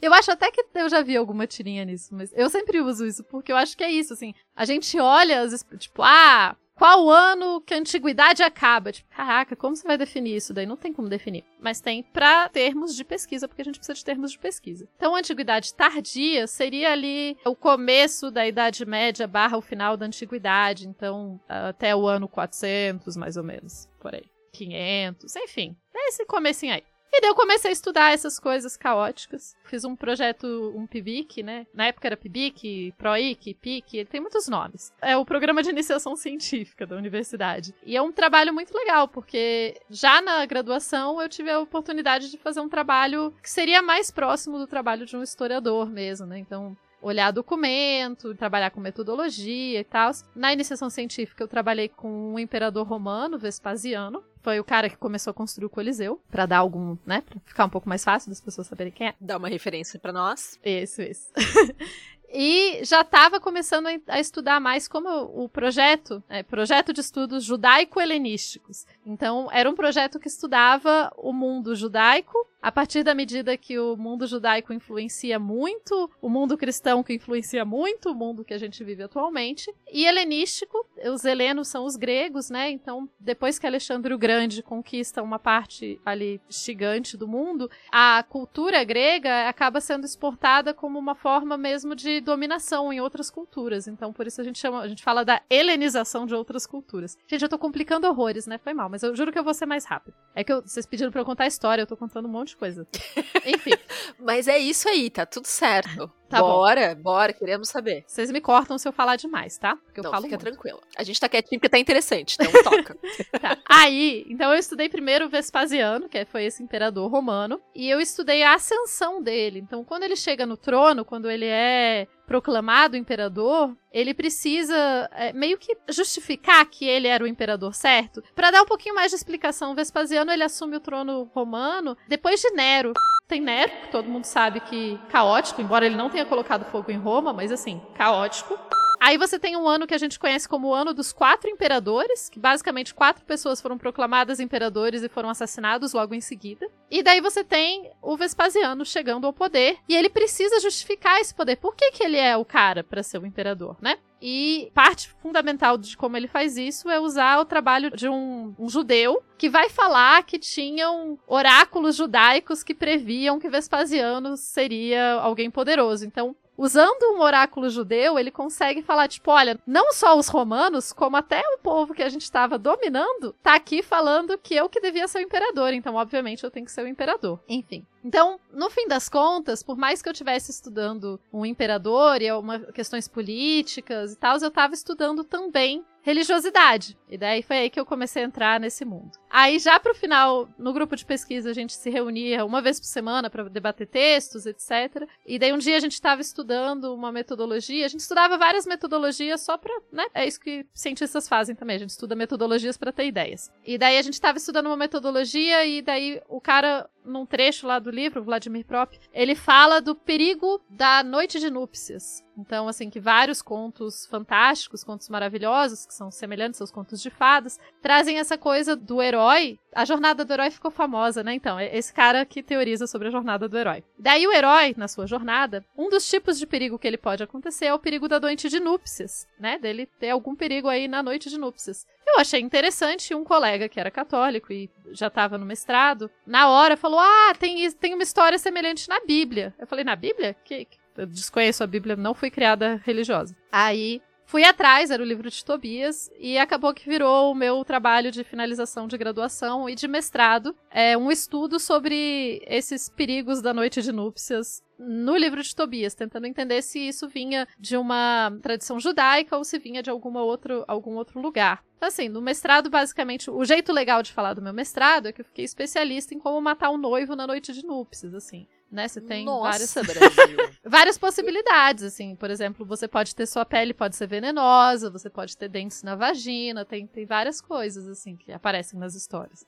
Eu acho até que eu já vi alguma tirinha nisso, mas eu sempre uso isso, porque eu acho que é isso, assim. A gente olha, às vezes, tipo, ah, qual ano que a antiguidade acaba? Tipo, caraca, como você vai definir isso? Daí não tem como definir. Mas tem para termos de pesquisa, porque a gente precisa de termos de pesquisa. Então, a antiguidade tardia seria ali o começo da Idade Média barra o final da antiguidade. Então, até o ano 400, mais ou menos, por aí. 500, enfim, é esse comecinho aí. E daí eu comecei a estudar essas coisas caóticas. Fiz um projeto, um PIBIC, né? Na época era PIBIC, PROIC, PIC, ele tem muitos nomes. É o programa de iniciação científica da universidade. E é um trabalho muito legal, porque já na graduação eu tive a oportunidade de fazer um trabalho que seria mais próximo do trabalho de um historiador mesmo, né? Então, olhar documento, trabalhar com metodologia e tal. Na iniciação científica, eu trabalhei com um imperador romano, Vespasiano. Foi o cara que começou a construir o Coliseu, para dar algum, né, pra ficar um pouco mais fácil das pessoas saberem quem é. Dá uma referência para nós. Isso, isso. e já estava começando a estudar mais como o projeto, é, projeto de estudos judaico-helenísticos. Então, era um projeto que estudava o mundo judaico a partir da medida que o mundo judaico influencia muito, o mundo cristão que influencia muito o mundo que a gente vive atualmente, e helenístico, os helenos são os gregos, né? Então, depois que Alexandre o Grande conquista uma parte ali gigante do mundo, a cultura grega acaba sendo exportada como uma forma mesmo de dominação em outras culturas. Então, por isso a gente chama, a gente fala da helenização de outras culturas. Gente, eu tô complicando horrores, né? Foi mal, mas eu juro que eu vou ser mais rápido. É que eu, vocês pediram para eu contar a história, eu tô contando um monte coisa. Enfim. Mas é isso aí, tá tudo certo. Tá bora, bom. bora, queremos saber. Vocês me cortam se eu falar demais, tá? Porque eu Não, falo fica muito. tranquila. A gente tá quietinho porque tá interessante, então toca. tá. Aí, então eu estudei primeiro o Vespasiano, que foi esse imperador romano, e eu estudei a ascensão dele. Então, quando ele chega no trono, quando ele é proclamado imperador, ele precisa é, meio que justificar que ele era o imperador certo. Para dar um pouquinho mais de explicação, Vespasiano ele assume o trono romano depois de Nero. Tem Nero, que todo mundo sabe que caótico, embora ele não tenha colocado fogo em Roma, mas assim, caótico. Aí você tem um ano que a gente conhece como o ano dos quatro imperadores, que basicamente quatro pessoas foram proclamadas imperadores e foram assassinados logo em seguida. E daí você tem o Vespasiano chegando ao poder e ele precisa justificar esse poder. Por que, que ele é o cara para ser o imperador, né? E parte fundamental de como ele faz isso é usar o trabalho de um, um, judeu que vai falar que tinham oráculos judaicos que previam que Vespasiano seria alguém poderoso. Então, usando um oráculo judeu, ele consegue falar, tipo, olha, não só os romanos, como até o povo que a gente estava dominando, tá aqui falando que eu que devia ser o imperador. Então, obviamente, eu tenho que ser o imperador. Enfim. Então, no fim das contas, por mais que eu estivesse estudando um imperador e uma, questões políticas e tal, eu estava estudando também religiosidade. E daí foi aí que eu comecei a entrar nesse mundo. Aí já pro final, no grupo de pesquisa, a gente se reunia uma vez por semana para debater textos, etc. E daí um dia a gente estava estudando uma metodologia, a gente estudava várias metodologias só para, né? É isso que cientistas fazem também, a gente estuda metodologias para ter ideias. E daí a gente estava estudando uma metodologia e daí o cara num trecho lá do livro, Vladimir Prop, ele fala do perigo da noite de núpcias. Então, assim, que vários contos fantásticos, contos maravilhosos, que são semelhantes aos contos de fadas, trazem essa coisa do herói. A jornada do herói ficou famosa, né? Então, é esse cara que teoriza sobre a jornada do herói. Daí, o herói, na sua jornada, um dos tipos de perigo que ele pode acontecer é o perigo da noite de núpcias, né? Dele ter algum perigo aí na noite de núpcias. Eu achei interessante um colega que era católico e já estava no mestrado, na hora falou: Ah, tem, tem uma história semelhante na Bíblia. Eu falei: Na Bíblia? Que, eu desconheço a Bíblia, não fui criada religiosa. Aí fui atrás, era o livro de Tobias, e acabou que virou o meu trabalho de finalização de graduação e de mestrado. É um estudo sobre esses perigos da noite de núpcias no livro de Tobias, tentando entender se isso vinha de uma tradição judaica ou se vinha de alguma outro, algum outro lugar. Então, assim, no mestrado, basicamente, o jeito legal de falar do meu mestrado é que eu fiquei especialista em como matar um noivo na noite de núpcias, assim né? Você tem Nossa, várias, várias possibilidades, assim. Por exemplo, você pode ter sua pele pode ser venenosa, você pode ter dentes na vagina, tem, tem várias coisas, assim, que aparecem nas histórias.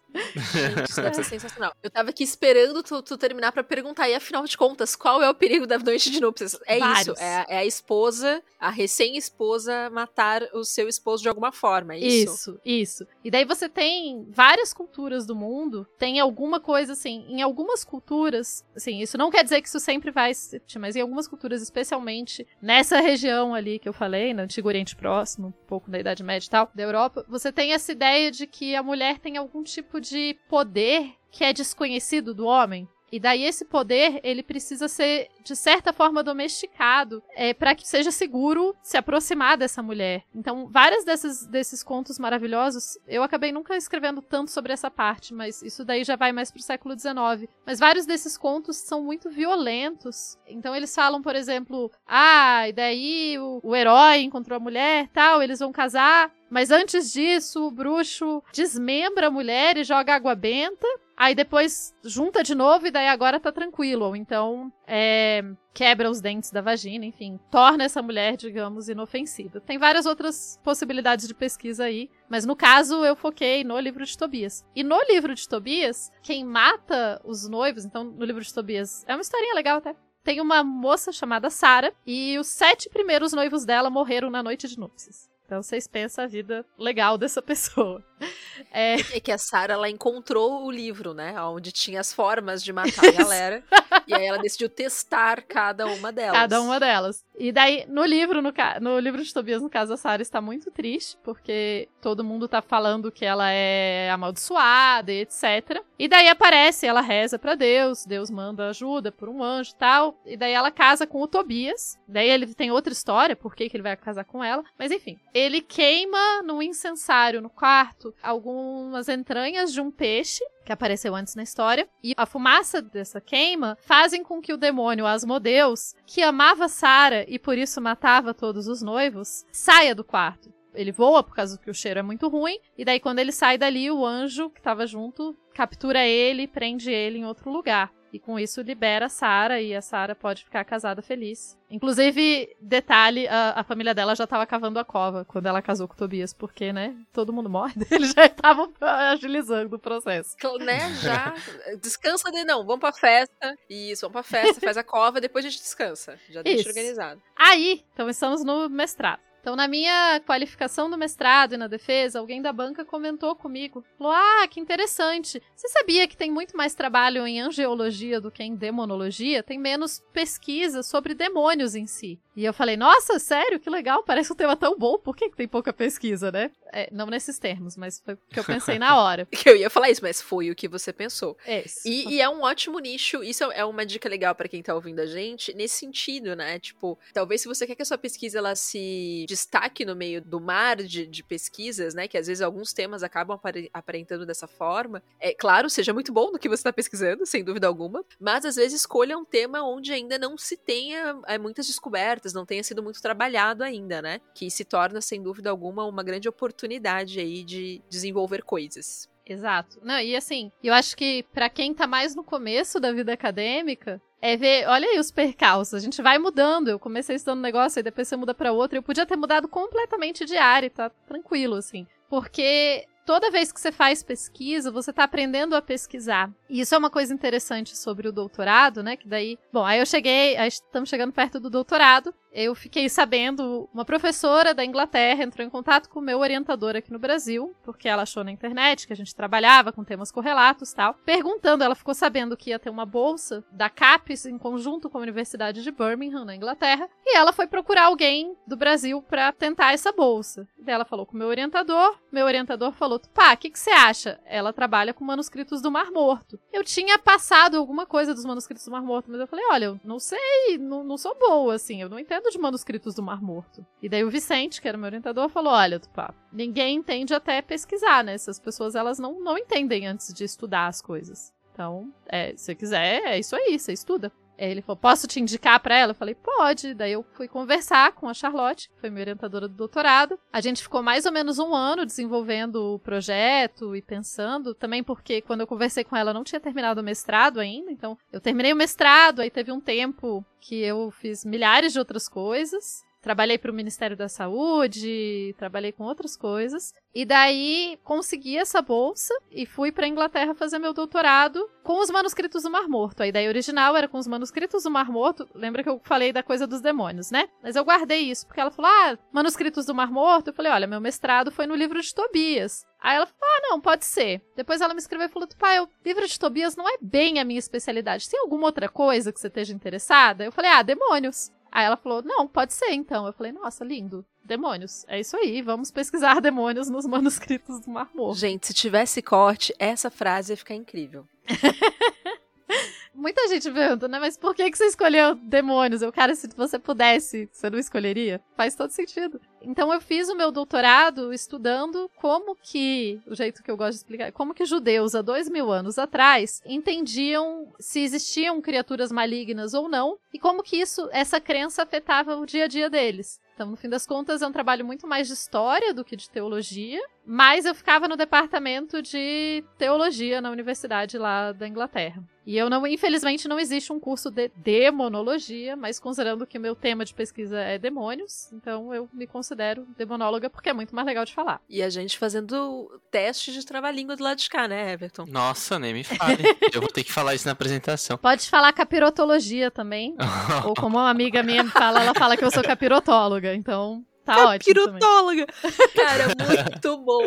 Gente, isso deve ser sensacional. Eu tava aqui esperando tu, tu terminar pra perguntar, e afinal de contas, qual é o perigo da noite de núpcias? É Vários. isso, é, a- é a esposa, a recém-esposa matar o seu esposo de alguma forma, é isso? Isso, isso. E daí você tem várias culturas do mundo, tem alguma coisa assim, em algumas culturas, assim, isso não quer dizer que isso sempre vai existir, mas em algumas culturas, especialmente nessa região ali que eu falei, no Antigo Oriente Próximo, um pouco da Idade Média e tal, da Europa, você tem essa ideia de que a mulher tem algum tipo de poder que é desconhecido do homem. E daí esse poder, ele precisa ser, de certa forma, domesticado é, para que seja seguro se aproximar dessa mulher. Então, vários desses, desses contos maravilhosos, eu acabei nunca escrevendo tanto sobre essa parte, mas isso daí já vai mais pro século XIX. Mas vários desses contos são muito violentos. Então, eles falam, por exemplo, ah, e daí o, o herói encontrou a mulher, tal, eles vão casar, mas antes disso, o bruxo desmembra a mulher e joga água benta. Aí depois junta de novo e daí agora tá tranquilo. Ou então é, quebra os dentes da vagina, enfim. Torna essa mulher, digamos, inofensiva. Tem várias outras possibilidades de pesquisa aí. Mas no caso eu foquei no livro de Tobias. E no livro de Tobias, quem mata os noivos, então no livro de Tobias, é uma historinha legal até. Tem uma moça chamada Sara e os sete primeiros noivos dela morreram na noite de núpcias. Então vocês pensam a vida legal dessa pessoa. É, É que a Sarah, ela encontrou o livro, né? Onde tinha as formas de matar a galera. e aí ela decidiu testar cada uma delas. Cada uma delas. E daí, no livro, no, no livro de Tobias, no caso, a Sarah está muito triste, porque todo mundo tá falando que ela é amaldiçoada e etc. E daí aparece, ela reza pra Deus, Deus manda ajuda por um anjo e tal. E daí ela casa com o Tobias. Daí ele tem outra história, por que que ele vai casar com ela. Mas enfim, ele queima num incensário no quarto algumas entranhas de um peixe que apareceu antes na história, e a fumaça dessa queima fazem com que o demônio Asmodeus, que amava Sara e por isso matava todos os noivos, saia do quarto. Ele voa por causa que o cheiro é muito ruim, e daí quando ele sai dali, o anjo que estava junto captura ele e prende ele em outro lugar. E com isso libera a Sara e a Sara pode ficar casada feliz. Inclusive, detalhe, a, a família dela já estava cavando a cova quando ela casou com o Tobias, porque, né, todo mundo morre, eles já estavam agilizando o processo. Cl- Né, já. Descansa de não, vamos pra festa. Isso, vamos pra festa, faz a cova, depois a gente descansa. Já deixa Isso. organizado. Aí, então estamos no mestrado. Então, na minha qualificação do mestrado e na defesa, alguém da banca comentou comigo. Falou: Ah, que interessante. Você sabia que tem muito mais trabalho em angiologia do que em demonologia? Tem menos pesquisa sobre demônios em si. E eu falei: Nossa, sério? Que legal. Parece um tema tão bom. Por que, que tem pouca pesquisa, né? É, não nesses termos, mas foi o que eu pensei na hora. Eu ia falar isso, mas foi o que você pensou. Esse. E, e é um ótimo nicho, isso é uma dica legal pra quem tá ouvindo a gente, nesse sentido, né? Tipo, talvez se você quer que a sua pesquisa ela se destaque no meio do mar de, de pesquisas, né? Que às vezes alguns temas acabam apare- aparentando dessa forma. É claro, seja muito bom no que você tá pesquisando, sem dúvida alguma, mas às vezes escolha um tema onde ainda não se tenha é, muitas descobertas, não tenha sido muito trabalhado ainda, né? Que se torna, sem dúvida alguma, uma grande oportunidade aí de desenvolver coisas. Exato. Não, e assim, eu acho que pra quem tá mais no começo da vida acadêmica, é ver, olha aí os percalços, a gente vai mudando. Eu comecei estudando um negócio, aí depois você muda pra outro. Eu podia ter mudado completamente de área, e tá tranquilo, assim. Porque toda vez que você faz pesquisa, você tá aprendendo a pesquisar. E isso é uma coisa interessante sobre o doutorado, né? Que daí. Bom, aí eu cheguei, aí estamos chegando perto do doutorado. Eu fiquei sabendo, uma professora da Inglaterra entrou em contato com o meu orientador aqui no Brasil, porque ela achou na internet que a gente trabalhava com temas correlatos tal, perguntando, ela ficou sabendo que ia ter uma bolsa da CAPES em conjunto com a Universidade de Birmingham, na Inglaterra, e ela foi procurar alguém do Brasil para tentar essa bolsa. Daí ela falou com o meu orientador, meu orientador falou, pá, o que, que você acha? Ela trabalha com manuscritos do Mar Morto. Eu tinha passado alguma coisa dos manuscritos do Mar Morto, mas eu falei, olha, eu não sei, não, não sou boa, assim, eu não entendo de manuscritos do Mar Morto. E daí o Vicente, que era meu orientador, falou: olha, Tupá, ninguém entende até pesquisar, né? Essas pessoas elas não, não entendem antes de estudar as coisas. Então, é, se você quiser, é isso aí, você estuda. Ele falou: posso te indicar para ela? Eu falei: pode. Daí eu fui conversar com a Charlotte, que foi minha orientadora do doutorado. A gente ficou mais ou menos um ano desenvolvendo o projeto e pensando. Também porque quando eu conversei com ela, não tinha terminado o mestrado ainda. Então, eu terminei o mestrado, aí teve um tempo que eu fiz milhares de outras coisas. Trabalhei para o Ministério da Saúde, trabalhei com outras coisas. E daí consegui essa bolsa e fui para Inglaterra fazer meu doutorado com os manuscritos do Mar Morto. A ideia original era com os manuscritos do Mar Morto. Lembra que eu falei da coisa dos demônios, né? Mas eu guardei isso porque ela falou: "Ah, manuscritos do Mar Morto". Eu falei: "Olha, meu mestrado foi no livro de Tobias". Aí ela falou: "Ah, não, pode ser". Depois ela me escreveu e falou: "Pai, o livro de Tobias não é bem a minha especialidade. Tem alguma outra coisa que você esteja interessada?". Eu falei: "Ah, demônios". Aí ela falou: Não, pode ser então. Eu falei: Nossa, lindo. Demônios. É isso aí, vamos pesquisar demônios nos manuscritos do Mar Morto. Gente, se tivesse corte, essa frase ia ficar incrível. Muita gente pergunta, né? Mas por que, que você escolheu demônios? Eu, cara, se você pudesse, você não escolheria? Faz todo sentido. Então eu fiz o meu doutorado estudando como que, o jeito que eu gosto de explicar, como que judeus há dois mil anos atrás entendiam se existiam criaturas malignas ou não e como que isso, essa crença afetava o dia a dia deles. Então, no fim das contas, é um trabalho muito mais de história do que de teologia, mas eu ficava no departamento de teologia na universidade lá da Inglaterra. E eu não, infelizmente, não existe um curso de demonologia, mas considerando que meu tema de pesquisa é demônios, então eu me considero demonóloga porque é muito mais legal de falar. E a gente fazendo teste de trava-língua do lado de cá, né, Everton? Nossa, nem me fale. Eu vou ter que falar isso na apresentação. Pode falar capirotologia também, ou como uma amiga minha me fala, ela fala que eu sou capirotóloga, então tá ótimo também. Capirotóloga! Cara, muito bom.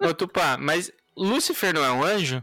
Ô, Tupá, mas Lúcifer não é um anjo?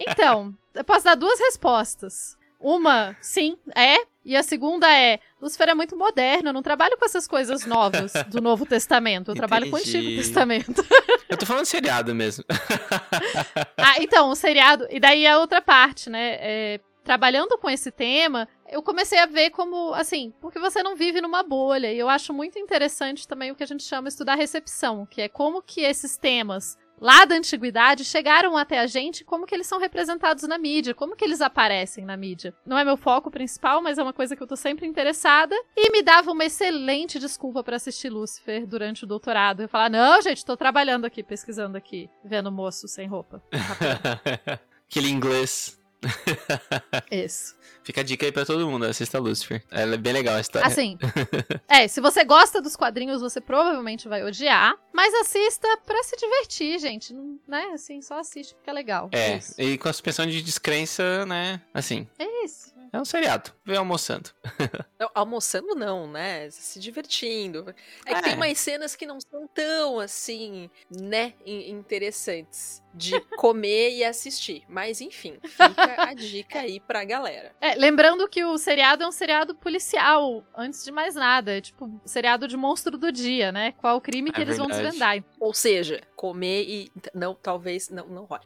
Então, eu posso dar duas respostas. Uma, sim, é. E a segunda é: Lúcifer é muito moderno, eu não trabalho com essas coisas novas do Novo Testamento, eu trabalho com o Antigo. Testamento. Eu tô falando seriado mesmo. ah, então, o seriado. E daí a outra parte, né? é, trabalhando com esse tema, eu comecei a ver como, assim, porque você não vive numa bolha. E eu acho muito interessante também o que a gente chama estudar recepção, que é como que esses temas lá da antiguidade chegaram até a gente, como que eles são representados na mídia, como que eles aparecem na mídia. Não é meu foco principal, mas é uma coisa que eu tô sempre interessada e me dava uma excelente desculpa pra assistir Lúcifer durante o doutorado. Eu falar: "Não, gente, tô trabalhando aqui, pesquisando aqui, vendo moço sem roupa". Aquele inglês. Isso. Fica a dica aí pra todo mundo, assista Lucifer. Ela é bem legal a história. Assim, é, se você gosta dos quadrinhos, você provavelmente vai odiar, mas assista pra se divertir, gente, não- né? Assim, só assiste porque é legal. É, Isso. e com a suspensão de descrença, né? Assim, É isso. É um seriado. Vem almoçando. Não, almoçando não, né? Se divertindo. É que É. tem umas cenas que não são tão assim, né, in- interessantes de comer e assistir. Mas enfim, fica a dica aí pra galera. É, lembrando que o seriado é um seriado policial, antes de mais nada. É tipo seriado de monstro do dia, né? Qual o crime que É eles vão verdade. desvendar. Ou seja, comer e não, talvez não não role.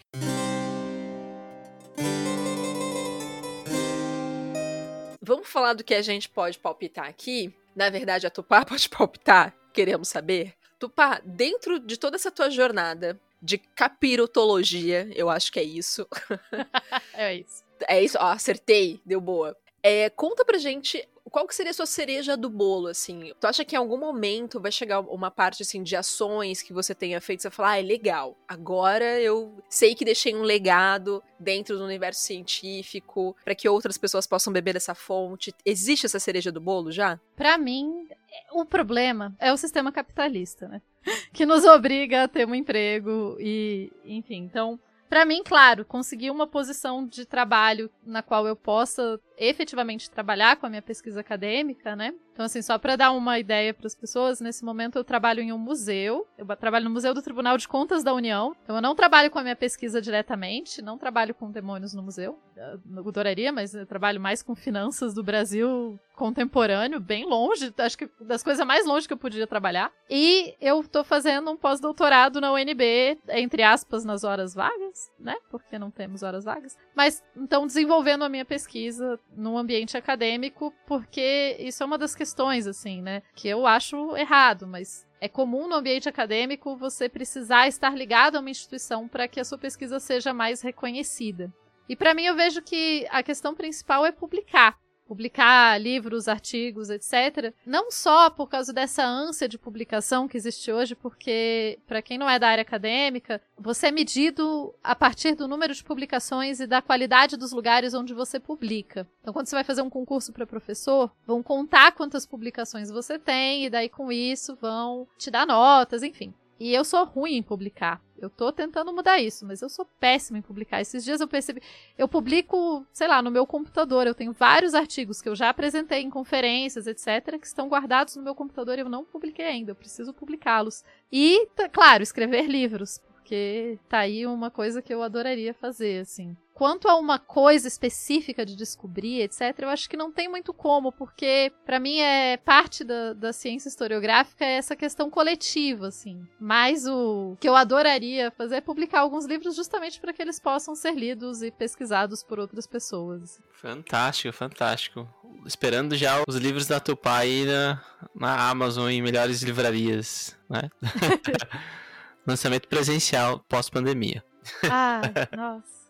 Vamos falar do que a gente pode palpitar aqui? Na verdade, a Tupá pode palpitar, queremos saber. Tupá, dentro de toda essa tua jornada de capirotologia, eu acho que é isso. É isso. É isso, ó, acertei, deu boa. É, conta pra gente qual que seria a sua cereja do bolo, assim. Tu acha que em algum momento vai chegar uma parte, assim, de ações que você tenha feito, você falar, ah, é legal, agora eu sei que deixei um legado dentro do universo científico para que outras pessoas possam beber dessa fonte. Existe essa cereja do bolo já? Pra mim, o problema é o sistema capitalista, né? Que nos obriga a ter um emprego e, enfim, então, pra mim, claro, conseguir uma posição de trabalho na qual eu possa efetivamente trabalhar com a minha pesquisa acadêmica, né? Então, assim, só pra dar uma ideia para as pessoas, nesse momento eu trabalho em um museu, eu trabalho no Museu do Tribunal de Contas da União, então eu não trabalho com a minha pesquisa diretamente, não trabalho com demônios no museu, eu adoraria, mas eu trabalho mais com finanças do Brasil contemporâneo, bem longe, acho que das coisas mais longe que eu podia trabalhar. E eu tô fazendo um pós-doutorado na UNB, entre aspas, nas horas vagas, né? Porque não temos horas vagas. Mas, então, desenvolvendo a minha pesquisa num ambiente acadêmico, porque isso é uma das questões, assim, né? Que eu acho errado, mas é comum no ambiente acadêmico você precisar estar ligado a uma instituição para que a sua pesquisa seja mais reconhecida. E para mim eu vejo que a questão principal é publicar. Publicar livros, artigos, etc. Não só por causa dessa ânsia de publicação que existe hoje, porque, para quem não é da área acadêmica, você é medido a partir do número de publicações e da qualidade dos lugares onde você publica. Então, quando você vai fazer um concurso para professor, vão contar quantas publicações você tem, e daí com isso vão te dar notas, enfim. E eu sou ruim em publicar. Eu tô tentando mudar isso, mas eu sou péssima em publicar. Esses dias eu percebi. Eu publico, sei lá, no meu computador. Eu tenho vários artigos que eu já apresentei em conferências, etc., que estão guardados no meu computador e eu não publiquei ainda. Eu preciso publicá-los. E, claro, escrever livros. Porque tá aí uma coisa que eu adoraria fazer, assim. Quanto a uma coisa específica de descobrir, etc., eu acho que não tem muito como, porque para mim é parte da, da ciência historiográfica é essa questão coletiva, assim. Mas o que eu adoraria fazer é publicar alguns livros justamente para que eles possam ser lidos e pesquisados por outras pessoas. Fantástico, fantástico. Esperando já os livros da Tupá aí na, na Amazon em melhores livrarias, né? Lançamento presencial pós-pandemia. Ah, nossa.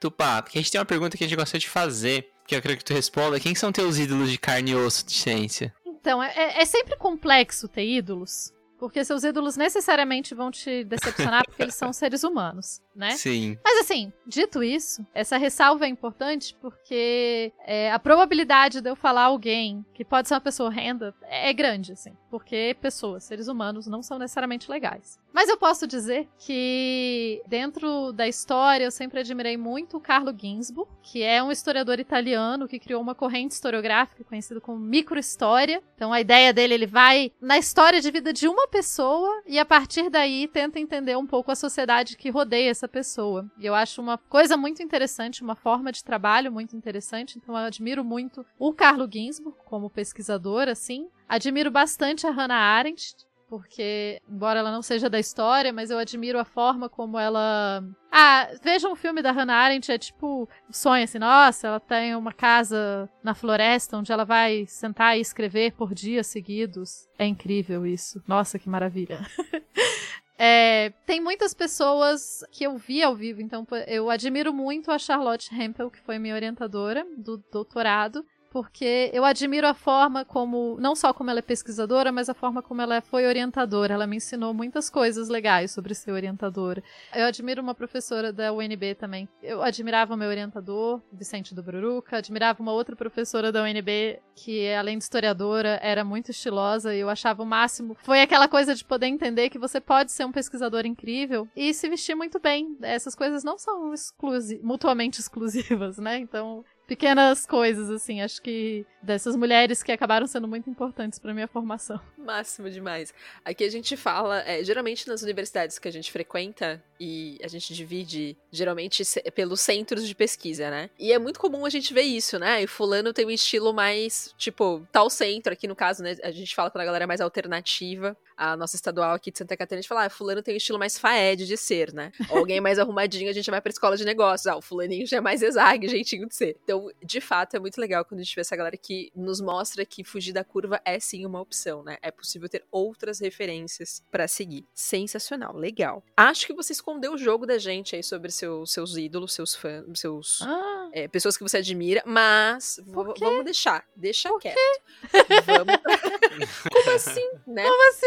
Tupá, a gente tem uma pergunta que a gente gostaria de fazer, que eu quero que tu responda. Quem são teus ídolos de carne e osso de ciência? Então, é, é- é sempre complexo ter ídolos, porque seus ídolos necessariamente vão te decepcionar porque eles são seres humanos, né? Sim. Mas assim, dito isso, essa ressalva é importante porque é, a probabilidade de eu falar alguém que pode ser uma pessoa horrenda é grande, assim. Porque pessoas, seres humanos, não são necessariamente legais. Mas eu posso dizer que dentro da história eu sempre admirei muito o Carlo Ginzburg, que é um historiador italiano que criou uma corrente historiográfica conhecida como microhistória. Então a ideia dele, ele vai na história de vida de uma pessoa e a partir daí tenta entender um pouco a sociedade que rodeia essa pessoa. E eu acho uma coisa muito interessante, uma forma de trabalho muito interessante. Então eu admiro muito o Carlo Ginzburg como pesquisador, assim. Admiro bastante a Hannah Arendt, porque, embora ela não seja da história, mas eu admiro a forma como ela. Ah, veja um filme da Hannah Arendt, é tipo sonho assim, nossa, ela tem uma casa na floresta onde ela vai sentar e escrever por dias seguidos. É incrível isso. Nossa, que maravilha. É, tem muitas pessoas que eu vi ao vivo, então eu admiro muito a Charlotte Hempel, que foi minha orientadora do doutorado, porque eu admiro a forma como, não só como ela é pesquisadora, mas a forma como ela foi orientadora. Ela me ensinou muitas coisas legais sobre ser orientadora. Eu admiro uma professora da UNB também. Eu admirava o meu orientador, Vicente do Bruruca, admirava uma outra professora da UNB que, além de historiadora, era muito estilosa e eu achava o máximo. Foi aquela coisa de poder entender que você pode ser um pesquisador incrível e se vestir muito bem. Essas coisas não são exclusi mutuamente exclusivas, né? Então, pequenas coisas, assim. Acho que dessas mulheres que acabaram sendo muito importantes para minha formação. Máximo demais. Aqui a gente fala, é, geralmente nas universidades que a gente frequenta, e a gente divide geralmente pelos centros de pesquisa, né? E é muito comum a gente ver isso, né? E fulano tem um estilo mais, tipo, tal centro, aqui no caso, né? A gente fala quando a galera é mais alternativa. A nossa estadual aqui de Santa Catarina, a gente fala, ah, fulano tem um estilo mais faed de ser, né? Ou alguém mais arrumadinho, a gente vai pra escola de negócios. Ah, o fulaninho já é mais exag, jeitinho de ser. Então, de fato, é muito legal quando a gente vê essa galera que nos mostra que fugir da curva é sim uma opção, né? É possível ter outras referências para seguir. Sensacional, legal. Acho que você escondeu o jogo da gente aí sobre seu, seus ídolos, seus fãs, seus Ah, é, pessoas que você admira, mas quê? vamos deixar, deixa Por quieto. Vamos. Como assim, né? como assim?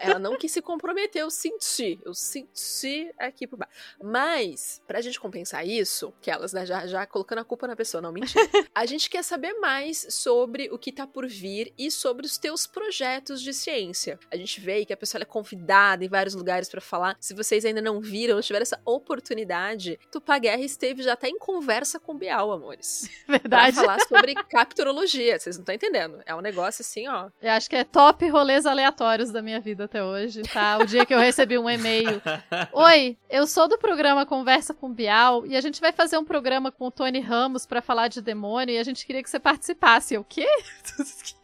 Ela não quis se comprometer, eu senti. Eu senti aqui por baixo. Mas, pra gente compensar isso, que elas né, já, já colocando a culpa na pessoa, não mentira. a gente quer saber mais sobre o que tá por vir e sobre os teus projetos de ciência. A gente vê que a pessoa é convidada em vários lugares pra falar. Se vocês ainda não viram, não tiveram essa oportunidade, Tupá Guerra esteve já até em conversa com Bial, amores. Pra Verdade. falar sobre capturologia. Vocês não estão entendendo. É um negócio assim, ó. Eu acho que é top rolês aleatórios da minha vida até hoje, tá? O dia que eu recebi um e-mail. Oi, eu sou do programa Conversa com Bial e a gente vai fazer um programa com o Tony Ramos pra falar de demônio e a gente queria que você participasse. Eu, o quê?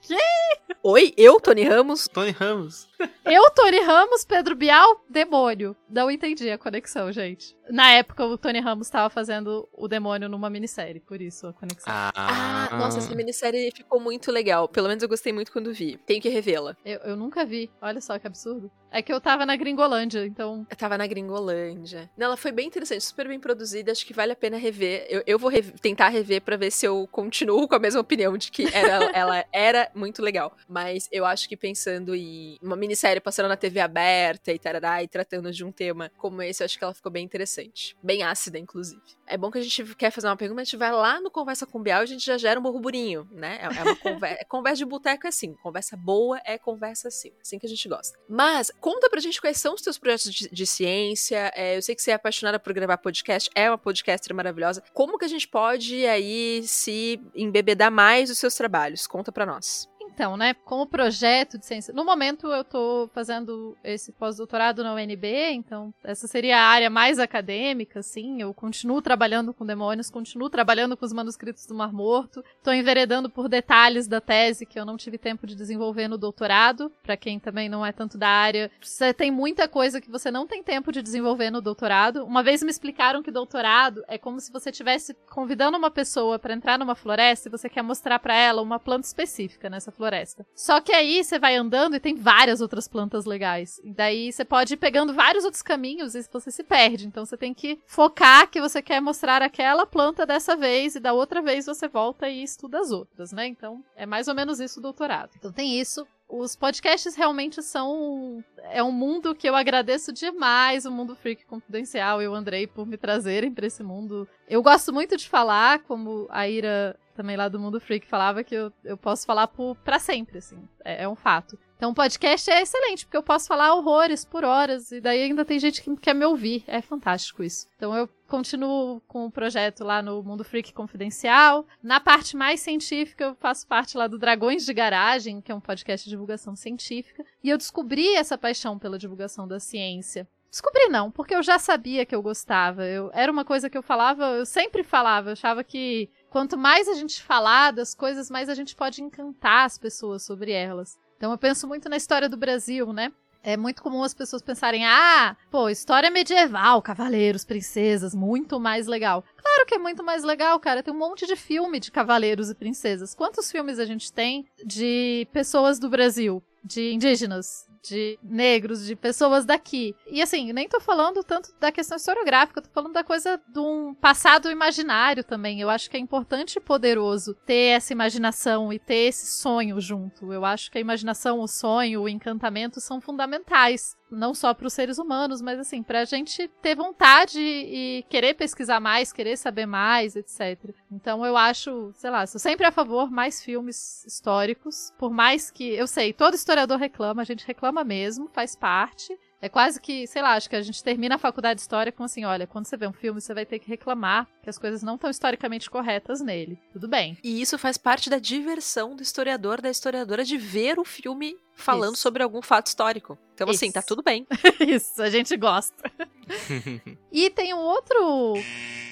Oi, eu, Tony Ramos, Tony Ramos. Eu, Tony Ramos, Pedro Bial, demônio. Não entendi a conexão, gente. Na época, o Tony Ramos tava fazendo o demônio numa minissérie, por isso a conexão. Ah, nossa, essa minissérie ficou muito legal. Pelo menos eu gostei muito quando vi. Tenho que revê-la. Eu, eu nunca vi. Olha só que absurdo. É que eu tava na Gringolândia, então. Eu tava na Gringolândia. Não, ela foi bem interessante, super bem produzida. Acho que vale a pena rever. Eu, eu vou rev- tentar rever pra ver se eu continuo com a mesma opinião de que era, ela era muito legal. Mas eu acho que pensando em uma minissérie passando na TV aberta e tarará, e tratando de um tema como esse, eu acho que ela ficou bem interessante. Bem ácida, inclusive. É bom que a gente quer fazer uma pergunta, a gente vai lá no Conversa com Bial e a gente já gera um burburinho, né? É, é uma conversa, conversa de boteco é assim. Conversa boa é conversa assim. Assim que a gente gosta. Mas, conta pra gente quais são os teus projetos de, de ciência. É, eu sei que você é apaixonada por gravar podcast, é uma podcaster maravilhosa. Como que a gente pode aí se embebedar mais dos seus trabalhos? Conta pra nós. Então, né, como projeto de ciência. No momento eu tô fazendo esse pós-doutorado na UNB, então essa seria a área mais acadêmica, assim. Eu continuo trabalhando com demônios, continuo trabalhando com os manuscritos do Mar Morto. Tô enveredando por detalhes da tese que eu não tive tempo de desenvolver no doutorado. Pra quem também não é tanto da área, você tem muita coisa que você não tem tempo de desenvolver no doutorado. Uma vez me explicaram que doutorado é como se você estivesse convidando uma pessoa pra entrar numa floresta e você quer mostrar pra ela uma planta específica nessa floresta. Só que aí você vai andando e tem várias outras plantas legais. E daí você pode ir pegando vários outros caminhos e você se perde. Então você tem que focar que você quer mostrar aquela planta dessa vez e da outra vez você volta e estuda as outras, né? Então é mais ou menos isso o doutorado. Então tem isso. Os podcasts realmente são. É um mundo que eu agradeço demais, o mundo freak confidencial e o Andrei por me trazerem pra esse mundo. Eu gosto muito de falar, como a Ira também lá do Mundo Freak falava que eu, eu posso falar por, pra sempre, assim. É, é um fato. Então podcast é excelente, porque eu posso falar horrores por horas, e daí ainda tem gente que quer me ouvir. É fantástico isso. Então eu continuo com o projeto lá no Mundo Freak Confidencial. Na parte mais científica, eu faço parte lá do Dragões de Garagem, que é um podcast de divulgação científica. E eu descobri essa paixão pela divulgação da ciência. Descobri não, porque eu já sabia que eu gostava. Eu, era uma coisa que eu falava, eu sempre falava, eu achava que quanto mais a gente falar das coisas, mais a gente pode encantar as pessoas sobre elas. Então eu penso muito na história do Brasil, né? É muito comum as pessoas pensarem: ah, pô, história medieval, cavaleiros, princesas, muito mais legal. Claro que é muito mais legal, cara. Tem um monte de filme de cavaleiros e princesas. Quantos filmes a gente tem de pessoas do Brasil? De indígenas, de negros, de pessoas daqui. E assim, nem tô falando tanto da questão historiográfica, tô falando da coisa de um passado imaginário também. Eu acho que é importante e poderoso ter essa imaginação e ter esse sonho junto. Eu acho que a imaginação, o sonho, o encantamento são fundamentais não só para os seres humanos, mas assim, para a gente ter vontade e querer pesquisar mais, querer saber mais, etc. Então eu acho, sei lá, sou sempre a favor mais filmes históricos, por mais que eu sei, todo historiador reclama, a gente reclama mesmo, faz parte. É quase que, sei lá, acho que a gente termina a faculdade de história com assim, olha, quando você vê um filme, você vai ter que reclamar que as coisas não estão historicamente corretas nele. Tudo bem. E isso faz parte da diversão do historiador, da historiadora de ver o filme falando Isso. sobre algum fato histórico. Então, assim, Isso. tá tudo bem. Isso, a gente gosta. E tem um outro.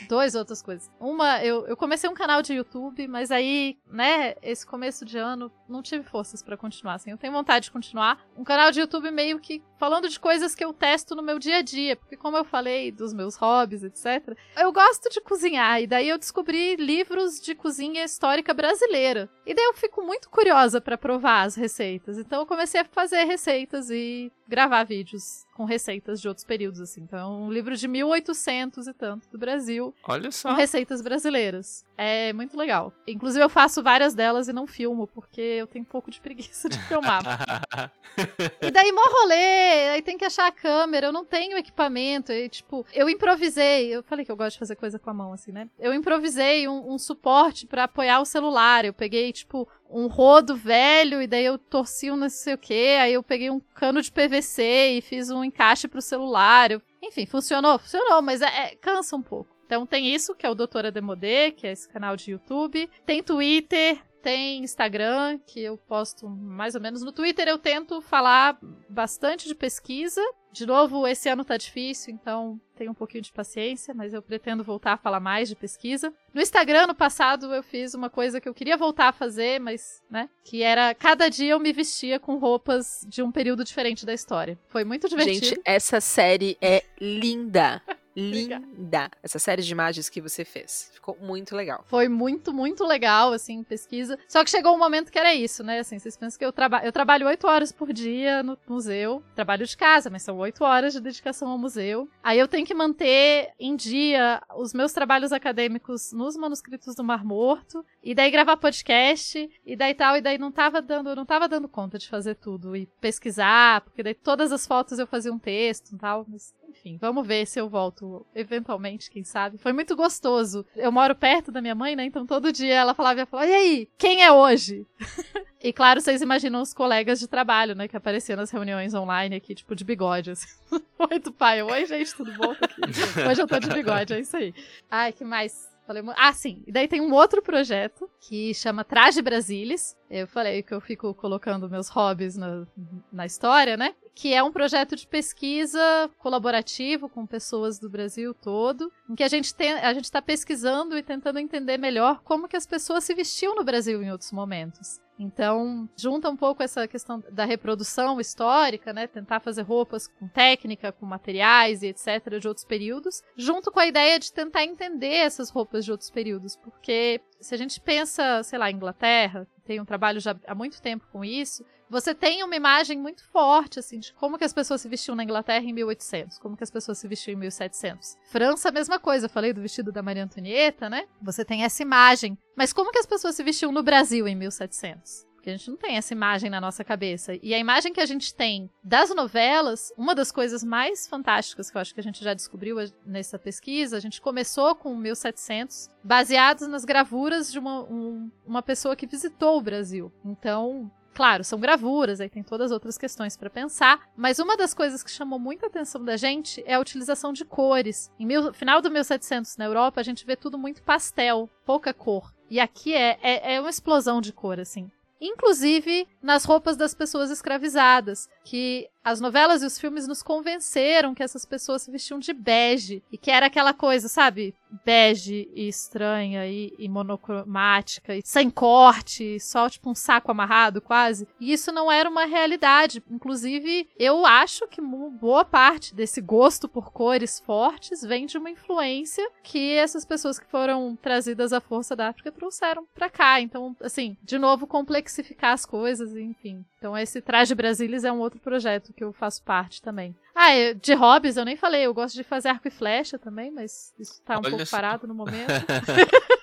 Dois outras coisas. Uma, eu, eu comecei um canal de YouTube, mas aí, né, esse começo de ano, não tive forças pra continuar. Assim, eu tenho vontade de continuar. Um canal de YouTube meio que falando de coisas que eu testo no meu dia a dia. Porque, como eu falei dos meus hobbies, etc., eu gosto de cozinhar. E daí eu descobri livros de cozinha histórica brasileira. E daí eu fico muito curiosa pra provar as receitas. Então eu comecei a fazer receitas e gravar vídeos com receitas de outros períodos, assim. Então, é um livro de 1800 e tanto do Brasil, Olha com só. receitas brasileiras. É muito legal. Inclusive, eu faço várias delas e não filmo, porque eu tenho um pouco de preguiça de filmar. E daí, mó rolê, aí tem que achar a câmera, eu não tenho equipamento, e tipo, eu improvisei, eu falei que eu gosto de fazer coisa com a mão, assim, né? Eu improvisei um, um suporte pra apoiar o celular, eu peguei, tipo, um rodo velho, e daí eu torci um não sei o que, aí eu peguei um cano de PVC e fiz um encaixe pro celular, eu- enfim, funcionou, funcionou, mas é, é- cansa um pouco. Então tem isso, que é o Doutora Demodê, que é esse canal de YouTube. Tem Twitter, tem Instagram, que eu posto mais ou menos. No Twitter eu tento falar bastante de pesquisa. De novo, esse ano tá difícil, então tenho um pouquinho de paciência, mas eu pretendo voltar a falar mais de pesquisa. No Instagram, no passado, eu fiz uma coisa que eu queria voltar a fazer, mas, né? Que era cada dia eu me vestia com roupas de um período diferente da história. Foi muito divertido. Gente, essa série é linda. Obrigada. Linda. Essa série de imagens que você fez. Ficou muito legal. Foi muito, muito legal, assim, pesquisa. Só que chegou um momento que era isso, né? Assim, vocês pensam que eu, traba eu trabalho oito horas por dia no museu. Trabalho de casa, mas são oito horas de dedicação ao museu. Aí eu tenho que manter em dia os meus trabalhos acadêmicos nos manuscritos do Mar Morto. E daí gravar podcast. E daí tal. E daí não tava dando, eu não tava dando conta de fazer tudo. E pesquisar, porque daí todas as fotos eu fazia um texto e tal. Mas enfim, vamos ver se eu volto eventualmente, quem sabe. Foi muito gostoso. Eu moro perto da minha mãe, né? Então todo dia ela falava, ia falar, e aí, quem é hoje? e claro, vocês imaginam os colegas de trabalho, né? Que apareciam nas reuniões online aqui, tipo, de bigode, assim. Oi, do pai. Oi, gente, tudo bom? Hoje eu tô de bigode, é isso aí. Ai, que mais? Falei, ah, sim. E daí tem um outro projeto que chama Traje Brasilis. Eu falei que eu fico colocando meus hobbies na, na história, né? Que é um projeto de pesquisa colaborativo com pessoas do Brasil todo, em que a gente tem, a gente está pesquisando e tentando entender melhor como que as pessoas se vestiam no Brasil em outros momentos. Então, junta um pouco essa questão da reprodução histórica, né? Tentar fazer roupas com técnica, com materiais e etc. de outros períodos, junto com a ideia de tentar entender essas roupas de outros períodos. Porque se a gente pensa, sei lá, Inglaterra, tem um trabalho já há muito tempo com isso, você tem uma imagem muito forte, assim, de como que as pessoas se vestiam na Inglaterra em 1800, como que as pessoas se vestiam em 1700. França, a mesma coisa, eu falei do vestido da Maria Antonieta, né? Você tem essa imagem. Mas como que as pessoas se vestiam no Brasil em 1700? Porque a gente não tem essa imagem na nossa cabeça. E a imagem que a gente tem das novelas, uma das coisas mais fantásticas que eu acho que a gente já descobriu nessa pesquisa, a gente começou com 1700, baseados nas gravuras de uma, um- uma pessoa que visitou o Brasil. Então, Claro, são gravuras, aí tem todas as outras questões para pensar, mas uma das coisas que chamou muita atenção da gente é a utilização de cores. Em final do 1700 na Europa, a gente vê tudo muito pastel, pouca cor. E aqui é, é, é uma explosão de cor, assim. Inclusive nas roupas das pessoas escravizadas, que as novelas e os filmes nos convenceram que essas pessoas se vestiam de bege e que era aquela coisa, sabe? Bege e estranha e, e monocromática e sem corte, só tipo um saco amarrado quase. E isso não era uma realidade. Inclusive, eu acho que boa parte desse gosto por cores fortes vem de uma influência que essas pessoas que foram trazidas à força da África trouxeram pra cá. Então, assim, de novo, complexificar as coisas, enfim. Então, esse traje Brasilis é um outro outro projeto que eu faço parte também. Ah, eu- de hobbies eu nem falei, eu gosto de fazer arco e flecha também, mas isso tá um Olha pouco só. parado no momento.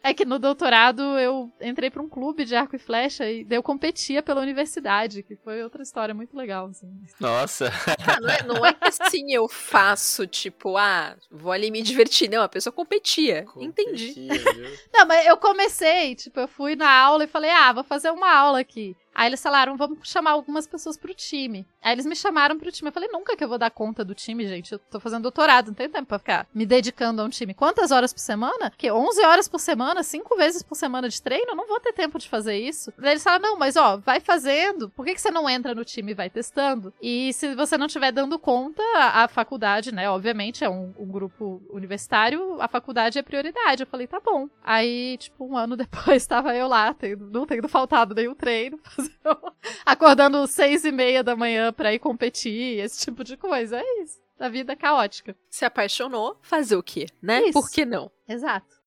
É que no doutorado eu entrei pra um clube de arco e flecha e eu competia pela universidade, que foi outra história muito legal, assim. Nossa. Ah, não, é, não é que assim eu faço, tipo, ah, vou ali me divertir. Não, a pessoa competia. Entendi. Competia, viu? Não, mas eu comecei, tipo, eu fui na aula e falei, ah, vou fazer uma aula aqui. Aí eles falaram, vamos chamar algumas pessoas pro time. Aí eles me chamaram pro time. Eu falei, nunca que eu vou dar conta do time, gente. Eu tô fazendo doutorado, não tenho tempo pra ficar me dedicando a um time. Quantas horas por semana? Que 11 horas por semana, 5 vezes por semana de treino? Eu não vou ter tempo de fazer isso. Daí eles falaram, não, mas ó, vai fazendo. Por que, que você não entra no time e vai testando? E se você não estiver dando conta, a, a faculdade, né, obviamente é um, um grupo universitário, a faculdade é prioridade. Eu falei, tá bom. Aí, tipo, um ano depois, tava eu lá, tendo, não tendo faltado nenhum treino, fazendo- acordando seis e meia da manhã pra ir competir, esse tipo de coisa. É isso. A vida é caótica. Se apaixonou, fazer o quê, né? Isso. Por que não? Exato.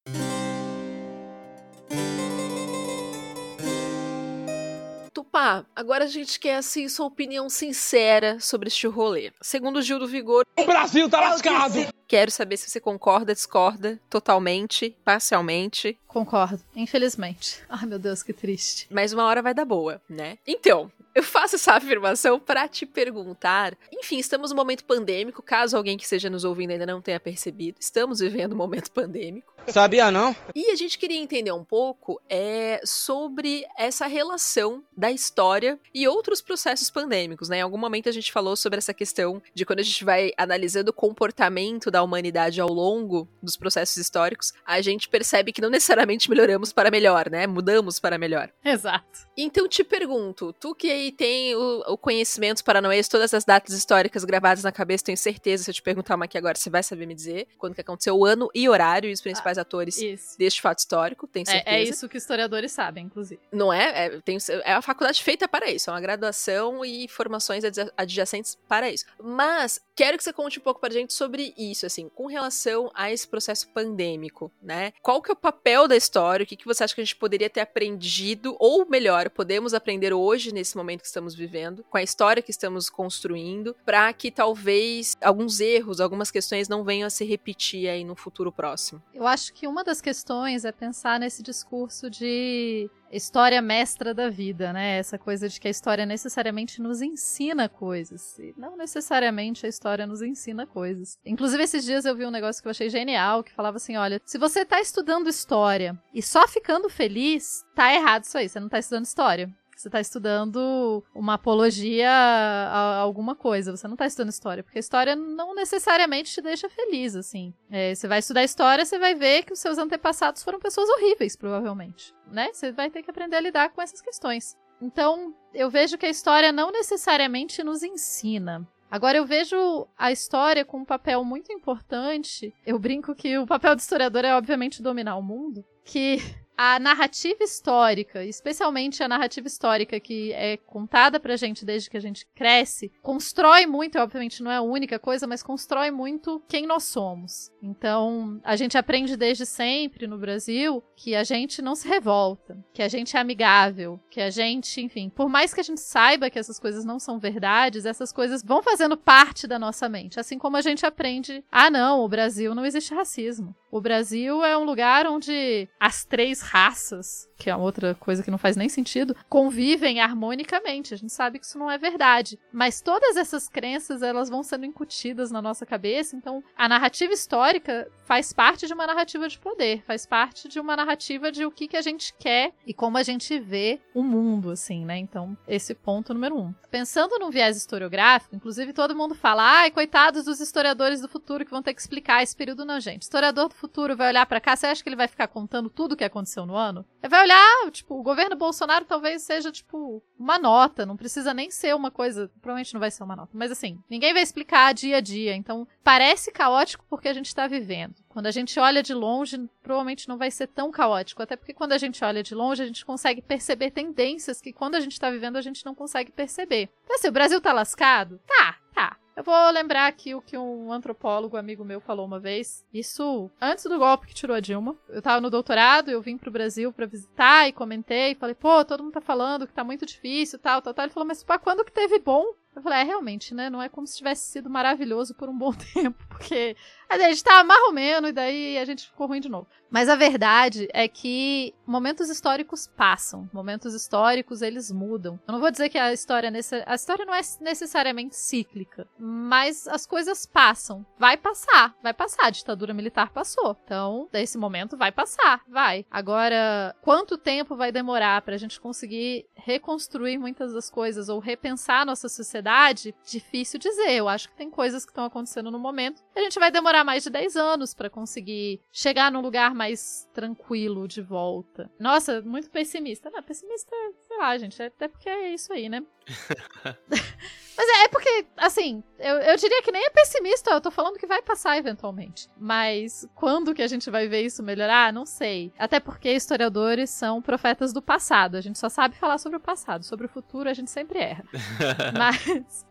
Tupá, agora a gente quer, assim, sua opinião sincera sobre este rolê. Segundo o Gil do Vigor, O Brasil tá lascado! quero saber se você concorda, discorda, totalmente, parcialmente. Concordo. Infelizmente. Ai, meu Deus, que triste. Mas uma hora vai dar boa, né? Então, eu faço essa afirmação pra te perguntar. Enfim, estamos num momento pandêmico, caso alguém que esteja nos ouvindo ainda não tenha percebido. Estamos vivendo um momento pandêmico. Sabia não? E a gente queria entender um pouco é, sobre essa relação da história e outros processos pandêmicos, né? Em algum momento a gente falou sobre essa questão de quando a gente vai analisando o comportamento da humanidade ao longo dos processos históricos, a gente percebe que não necessariamente melhoramos para melhor, né? Mudamos para melhor. Exato. Então te pergunto, tu que aí tem o, o conhecimento paranoês, todas as datas históricas gravadas na cabeça, tenho certeza, se eu te perguntar uma aqui agora, você vai saber me dizer quando que aconteceu o ano e horário e os principais atores Isso. deste fato histórico, tenho certeza. É, é isso que historiadores sabem, inclusive. Não é? É, tem, é a faculdade feita para isso, é uma graduação e formações adja- adjacentes para isso. Mas quero que você conte um pouco pra gente sobre isso, assim, com relação a esse processo pandêmico, né? Qual que é o papel da história? O que, que você acha que a gente poderia ter aprendido, ou melhor, podemos aprender hoje, nesse momento que estamos vivendo, com a história que estamos construindo, para que talvez alguns erros, algumas questões não venham a se repetir aí no futuro próximo? Eu acho que uma das questões é pensar nesse discurso de história mestra da vida, né? Essa coisa de que a história necessariamente nos ensina coisas. E não necessariamente a história nos ensina coisas. Inclusive, esses dias eu vi um negócio que eu achei genial, que falava assim: olha, se você tá estudando história e só ficando feliz, tá errado isso aí, você não tá estudando história. Você tá estudando uma apologia a alguma coisa. Você não tá estudando história, porque a história não necessariamente te deixa feliz, assim. É, você vai estudar história, você vai ver que os seus antepassados foram pessoas horríveis, provavelmente. Né? Você vai ter que aprender a lidar com essas questões. Então, eu vejo que a história não necessariamente nos ensina. Agora, eu vejo a história com um papel muito importante. Eu brinco que o papel do historiador é, obviamente, dominar o mundo. Que a narrativa histórica, especialmente a narrativa histórica que é contada pra gente desde que a gente cresce, constrói muito, obviamente não é a única coisa, mas constrói muito quem nós somos. Então, a gente aprende desde sempre no Brasil que a gente não se revolta, que a gente é amigável, que a gente, enfim, por mais que a gente saiba que essas coisas não são verdades, essas coisas vão fazendo parte da nossa mente, assim como a gente aprende, ah não, o Brasil não existe racismo. O Brasil é um lugar onde as três raças, que é outra coisa que não faz nem sentido, convivem harmonicamente. A gente sabe que isso não é verdade. Mas todas essas crenças, elas vão sendo incutidas na nossa cabeça. Então, a narrativa histórica faz parte de uma narrativa de poder, faz parte de uma narrativa de o que, que a gente quer e como a gente vê o mundo, assim, né? Então, esse ponto número um. Pensando num viés historiográfico, inclusive todo mundo fala, ai, coitados dos historiadores do futuro que vão ter que explicar esse período. Não, gente. Historiador do futuro vai olhar pra cá, você acha que ele vai ficar contando tudo o que aconteceu no ano? Ele vai olhar, tipo, o governo Bolsonaro talvez seja, tipo, uma nota, não precisa nem ser uma coisa, provavelmente não vai ser uma nota, mas assim, ninguém vai explicar dia a dia, então parece caótico porque a gente tá vivendo. Quando a gente olha de longe, provavelmente não vai ser tão caótico, até porque quando a gente olha de longe, a gente consegue perceber tendências que quando a gente tá vivendo a gente não consegue perceber. Então, assim, o Brasil tá lascado? Tá, tá. Eu vou lembrar aqui o que um antropólogo amigo meu falou uma vez. Isso antes do golpe que tirou a Dilma. Eu tava no doutorado, eu vim pro Brasil para visitar e comentei, falei, pô, todo mundo tá falando que tá muito difícil, tal, tal, tal. Ele falou, mas pá, quando que teve bom? Eu falei, é, realmente, né? Não é como se tivesse sido maravilhoso por um bom tempo, porque a gente tava mais ou menos e daí a gente ficou ruim de novo. Mas a verdade é que momentos históricos passam, momentos históricos eles mudam. Eu não vou dizer que a história nesse... a história não é necessariamente cíclica, mas as coisas passam. Vai passar, vai passar. A ditadura militar passou. Então, desse momento vai passar, vai. Agora, quanto tempo vai demorar pra gente conseguir reconstruir muitas das coisas ou repensar a nossa sociedade? Difícil dizer. Eu acho que tem coisas que estão acontecendo no momento. A gente vai demorar mais de 10 anos para conseguir chegar num lugar mais tranquilo de volta. Nossa, muito pessimista. Não, pessimista, sei lá, gente, é até porque é isso aí, né? Mas é, é, porque, assim, eu, eu diria que nem é pessimista, eu tô falando que vai passar eventualmente. Mas quando que a gente vai ver isso melhorar? Não sei. Até porque historiadores são profetas do passado. A gente só sabe falar sobre o passado. Sobre o futuro a gente sempre erra. Mas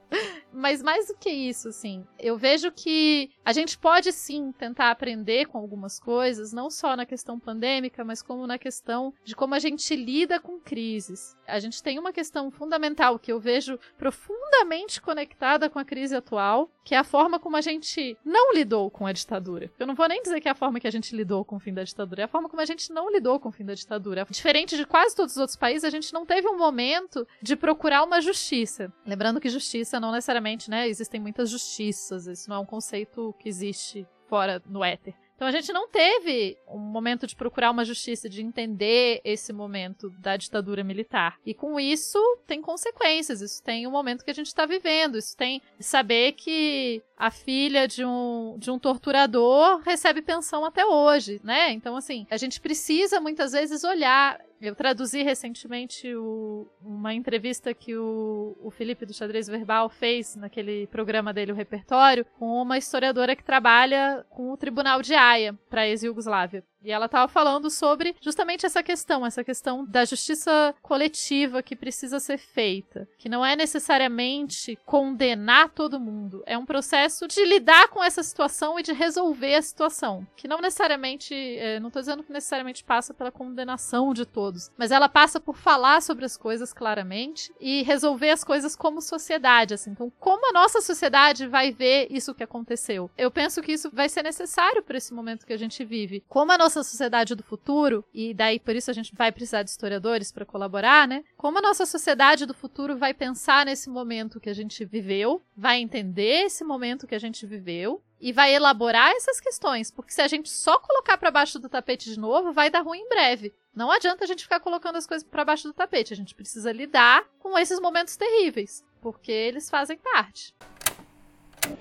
mas mais do que isso, assim, eu vejo que a gente pode sim tentar aprender com algumas coisas, não só na questão pandêmica, mas como na questão de como a gente lida com crises. A gente tem uma questão fundamental que eu vejo profundamente conectada com a crise atual, que é a forma como a gente não lidou com a ditadura. Eu não vou nem dizer que é a forma que a gente lidou com o fim da ditadura, é a forma como a gente não lidou com o fim da ditadura. Diferente de quase todos os outros países, a gente não teve um momento de procurar uma justiça. Lembrando que justiça não necessariamente, né? Existem muitas justiças, isso não é um conceito que existe fora no éter. Então a gente não teve um momento de procurar uma justiça, de entender esse momento da ditadura militar. E com isso tem consequências. Isso tem o momento que a gente está vivendo. Isso tem saber que a filha de um, de um torturador recebe pensão até hoje, né? Então, assim, a gente precisa muitas vezes olhar eu traduzi recentemente o, uma entrevista que o, o Felipe do Xadrez Verbal fez naquele programa dele, o Repertório, com uma historiadora que trabalha com o Tribunal de Haia para ex-Yugoslávia. E ela estava falando sobre justamente essa questão, essa questão da justiça coletiva que precisa ser feita, que não é necessariamente condenar todo mundo, é um processo de lidar com essa situação e de resolver a situação, que não necessariamente, é, não estou dizendo que necessariamente passa pela condenação de todos, mas ela passa por falar sobre as coisas claramente e resolver as coisas como sociedade, assim. Então, como a nossa sociedade vai ver isso que aconteceu? Eu penso que isso vai ser necessário para esse momento que a gente vive. Como a nossa sociedade do futuro, e daí por isso a gente vai precisar de historiadores para colaborar, né? Como a nossa sociedade do futuro vai pensar nesse momento que a gente viveu, vai entender esse momento que a gente viveu e vai elaborar essas questões, porque se a gente só colocar para baixo do tapete de novo, vai dar ruim em breve. Não adianta a gente ficar colocando as coisas para baixo do tapete, a gente precisa lidar com esses momentos terríveis, porque eles fazem parte.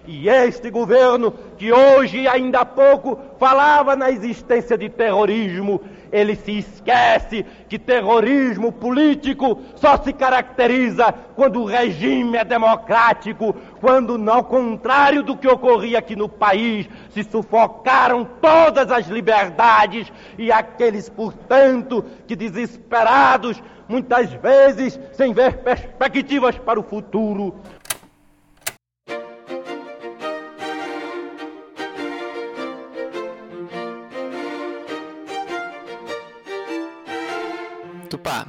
E este governo, que hoje, ainda há pouco, falava na existência de terrorismo, ele se esquece que terrorismo político só se caracteriza quando o regime é democrático, quando, ao contrário do que ocorria aqui no país, se sufocaram todas as liberdades e aqueles, portanto, que desesperados, muitas vezes sem ver perspectivas para o futuro,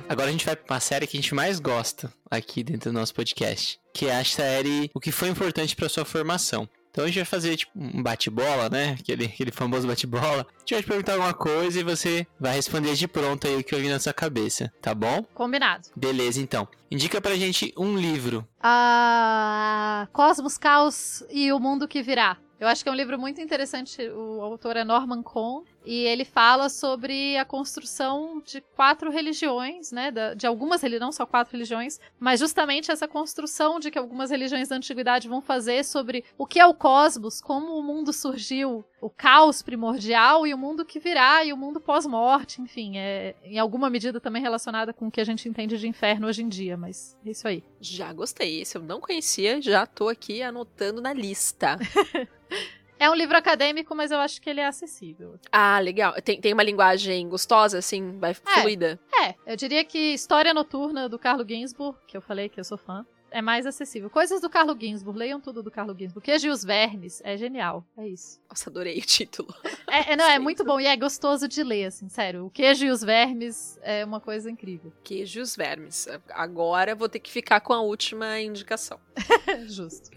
Agora a gente vai pra uma série que a gente mais gosta aqui dentro do nosso podcast, que é a série O que foi importante para sua formação. Então a gente vai fazer tipo um bate-bola, né? Aquele, aquele famoso bate-bola. A gente vai te perguntar alguma coisa e você vai responder de pronto aí o que vai vir na sua cabeça, tá bom? Combinado. Beleza, então. Indica pra gente um livro. Ah, Cosmos, Caos e o Mundo que Virá. Eu acho que é um livro muito interessante. O autor é Norman Cohn e ele fala sobre a construção de quatro religiões, né? De algumas religiões, não só quatro religiões, mas justamente essa construção de que algumas religiões da antiguidade vão fazer sobre o que é o cosmos, como o mundo surgiu, o caos primordial e o mundo que virá e o mundo pós-morte, enfim, é em alguma medida também relacionada com o que a gente entende de inferno hoje em dia, mas é isso aí. Já gostei, esse eu não conhecia, já tô aqui anotando na lista. É um livro acadêmico, mas eu acho que ele é acessível. Ah, legal. Tem, tem uma linguagem gostosa, assim, vai é, fluida? É, eu diria que História Noturna do Carlo Ginsburg, que eu falei que eu sou fã, é mais acessível. Coisas do Carlo Ginsburg, leiam tudo do Carlo Ginsburg. Queijo e os Vermes, é genial, é isso. Nossa, adorei o título. É, é, não, é muito bom e é gostoso de ler, assim, sério. O Queijo e os Vermes é uma coisa incrível. Queijo e os Vermes. Agora vou ter que ficar com a última indicação. Justo.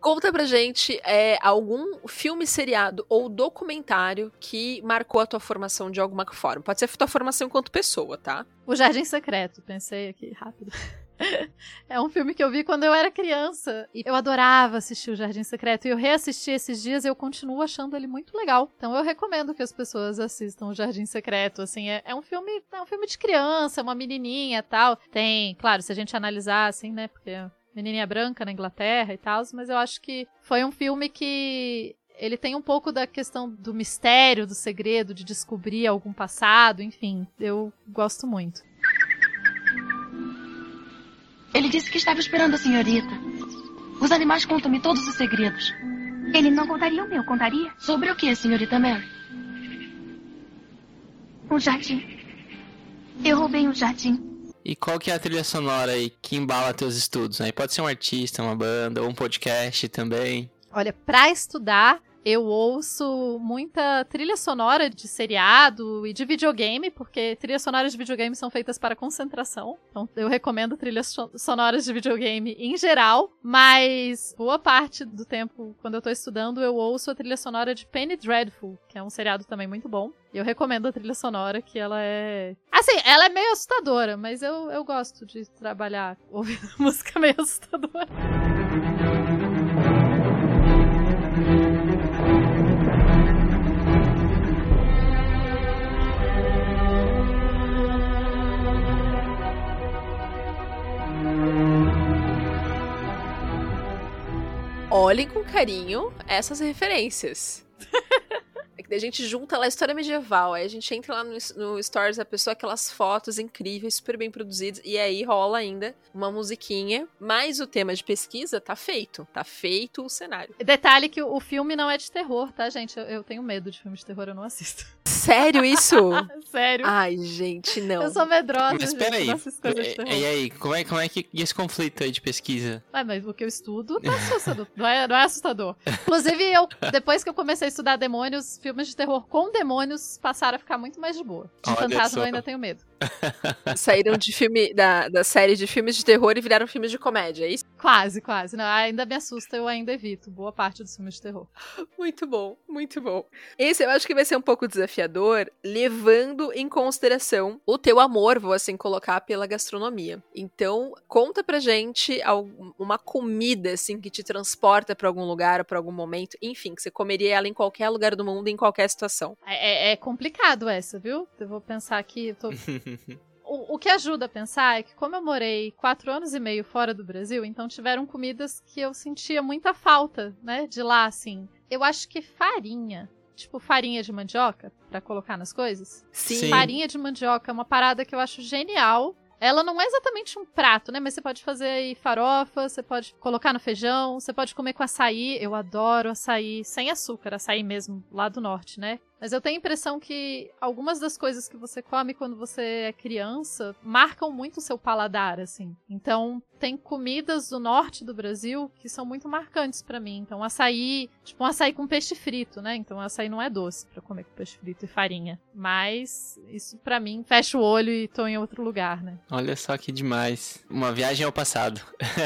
Conta pra gente é, algum filme, seriado ou documentário que marcou a tua formação de alguma forma. Pode ser a tua formação enquanto pessoa, tá? O Jardim Secreto, pensei aqui rápido. É um filme que eu vi quando eu era criança. E eu adorava assistir o Jardim Secreto. E eu reassisti esses dias e eu continuo achando ele muito legal. Então eu recomendo que as pessoas assistam o Jardim Secreto. Assim, é, é um filme. É um filme de criança, uma menininha tal. Tem, claro, se a gente analisar, assim, né? Porque menininha branca na Inglaterra e tal, mas eu acho que foi um filme que ele tem um pouco da questão do mistério, do segredo, de descobrir algum passado, enfim, eu gosto muito. Ele disse que estava esperando a senhorita. Os animais contam-me todos os segredos. Ele não contaria o meu, contaria? Sobre o que, senhorita Mary? Um jardim. Eu roubei um jardim. E qual que é a trilha sonora aí que embala teus estudos? Aí pode ser um artista, uma banda ou um podcast também. Olha, para estudar, eu ouço muita trilha sonora de seriado e de videogame, porque trilhas sonoras de videogame são feitas para concentração. Então eu recomendo trilhas sonoras de videogame em geral, mas boa parte do tempo, quando eu tô estudando, eu ouço a trilha sonora de Penny Dreadful, que é um seriado também muito bom. Eu recomendo a trilha sonora, que ela é. Assim, ela é meio assustadora, mas eu, eu gosto de trabalhar ouvindo música meio assustadora. Olhem com carinho essas referências. É que a gente junta lá a história medieval, aí a gente entra lá no, no Stories da pessoa, aquelas fotos incríveis, super bem produzidas, e aí rola ainda uma musiquinha, mas o tema de pesquisa tá feito, tá feito o cenário. Detalhe que o filme não é de terror, tá, gente? Eu, eu tenho medo de filme de terror, eu não assisto. Sério isso? Sério. Ai, gente, não. Eu sou medrosa. Mas peraí. E, e aí, como é, como é que esse conflito aí de pesquisa? Ah, mas o que eu estudo é assustador. não, é, não é assustador. Inclusive, eu, depois que eu comecei a estudar demônios, filmes de terror com demônios passaram a ficar muito mais de boa. De Olha fantasma só. eu ainda tenho medo. Saíram de filme da, da série de filmes de terror e viraram filmes de comédia, é isso? Quase, quase. Não, ainda me assusta, eu ainda evito boa parte dos filmes de terror. Muito bom, muito bom. Esse eu acho que vai ser um pouco desafiador, levando em consideração o teu amor, vou assim colocar, pela gastronomia. Então, conta pra gente uma comida assim que te transporta para algum lugar ou pra algum momento, enfim, que você comeria ela em qualquer lugar do mundo, em qualquer situação. É, é, é complicado essa, viu? Eu vou pensar aqui, eu tô o, o, que ajuda a pensar é que, como eu morei quatro anos e meio fora do Brasil, então tiveram comidas que eu sentia muita falta, né? De lá, assim. Eu acho que farinha. Tipo, farinha de mandioca, para colocar nas coisas. Sim. Farinha de mandioca é uma parada que eu acho genial. Ela não é exatamente um prato, né? Mas você pode fazer aí farofa, você pode colocar no feijão, você pode comer com açaí. Eu adoro açaí sem açúcar, açaí mesmo, lá do norte, né? Mas eu tenho a impressão que algumas das coisas que você come quando você é criança marcam muito o seu paladar, assim. Então, tem comidas do norte do Brasil que são muito marcantes para mim. Então, açaí, tipo um açaí com peixe frito, né? Então, açaí não é doce para comer com peixe frito e farinha. Mas isso para mim fecha o olho e tô em outro lugar, né? Olha só que demais. Uma viagem ao passado.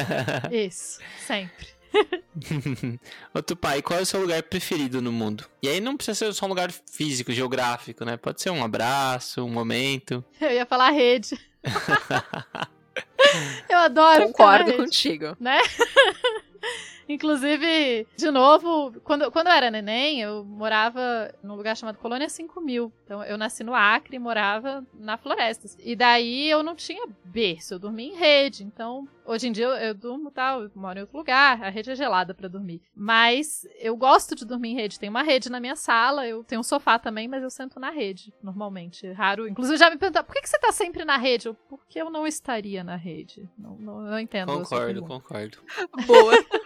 isso, sempre. Outro pai, qual é o seu lugar preferido no mundo? E aí não precisa ser só um lugar físico, geográfico, né? Pode ser um abraço, um momento. Eu ia falar rede. Eu adoro. Concordo contigo. Né? Inclusive, de novo, quando, quando eu era neném, eu morava num lugar chamado Colônia 5000. Então, eu nasci no Acre e morava na floresta. E daí eu não tinha berço, eu dormia em rede. Então, hoje em dia eu, eu durmo tal, eu moro em outro lugar, a rede é gelada para dormir. Mas eu gosto de dormir em rede. Tem uma rede na minha sala, eu tenho um sofá também, mas eu sento na rede, normalmente. Raro. Inclusive, já me perguntaram, por que, que você tá sempre na rede? Eu, Porque eu não estaria na rede. Não, não, não entendo. Concordo, concordo. Boa.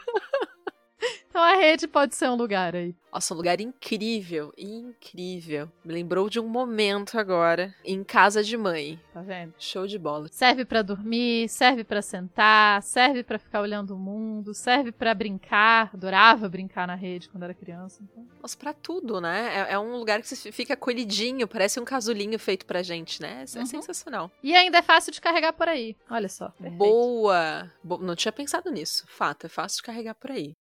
Então a rede pode ser um lugar aí. Nossa, um lugar incrível, incrível. Me lembrou de um momento agora, em casa de mãe. Tá vendo? Show de bola. Serve pra dormir, serve pra sentar, serve pra ficar olhando o mundo, serve pra brincar. Adorava brincar na rede quando era criança. Então. Nossa, pra tudo, né? É, é um lugar que você fica acolhidinho, parece um casulinho feito pra gente, né? É Uhum. sensacional. E ainda é fácil de carregar por aí. Olha só. perfeito. Boa! Bo- Não tinha pensado nisso. Fato, é fácil de carregar por aí.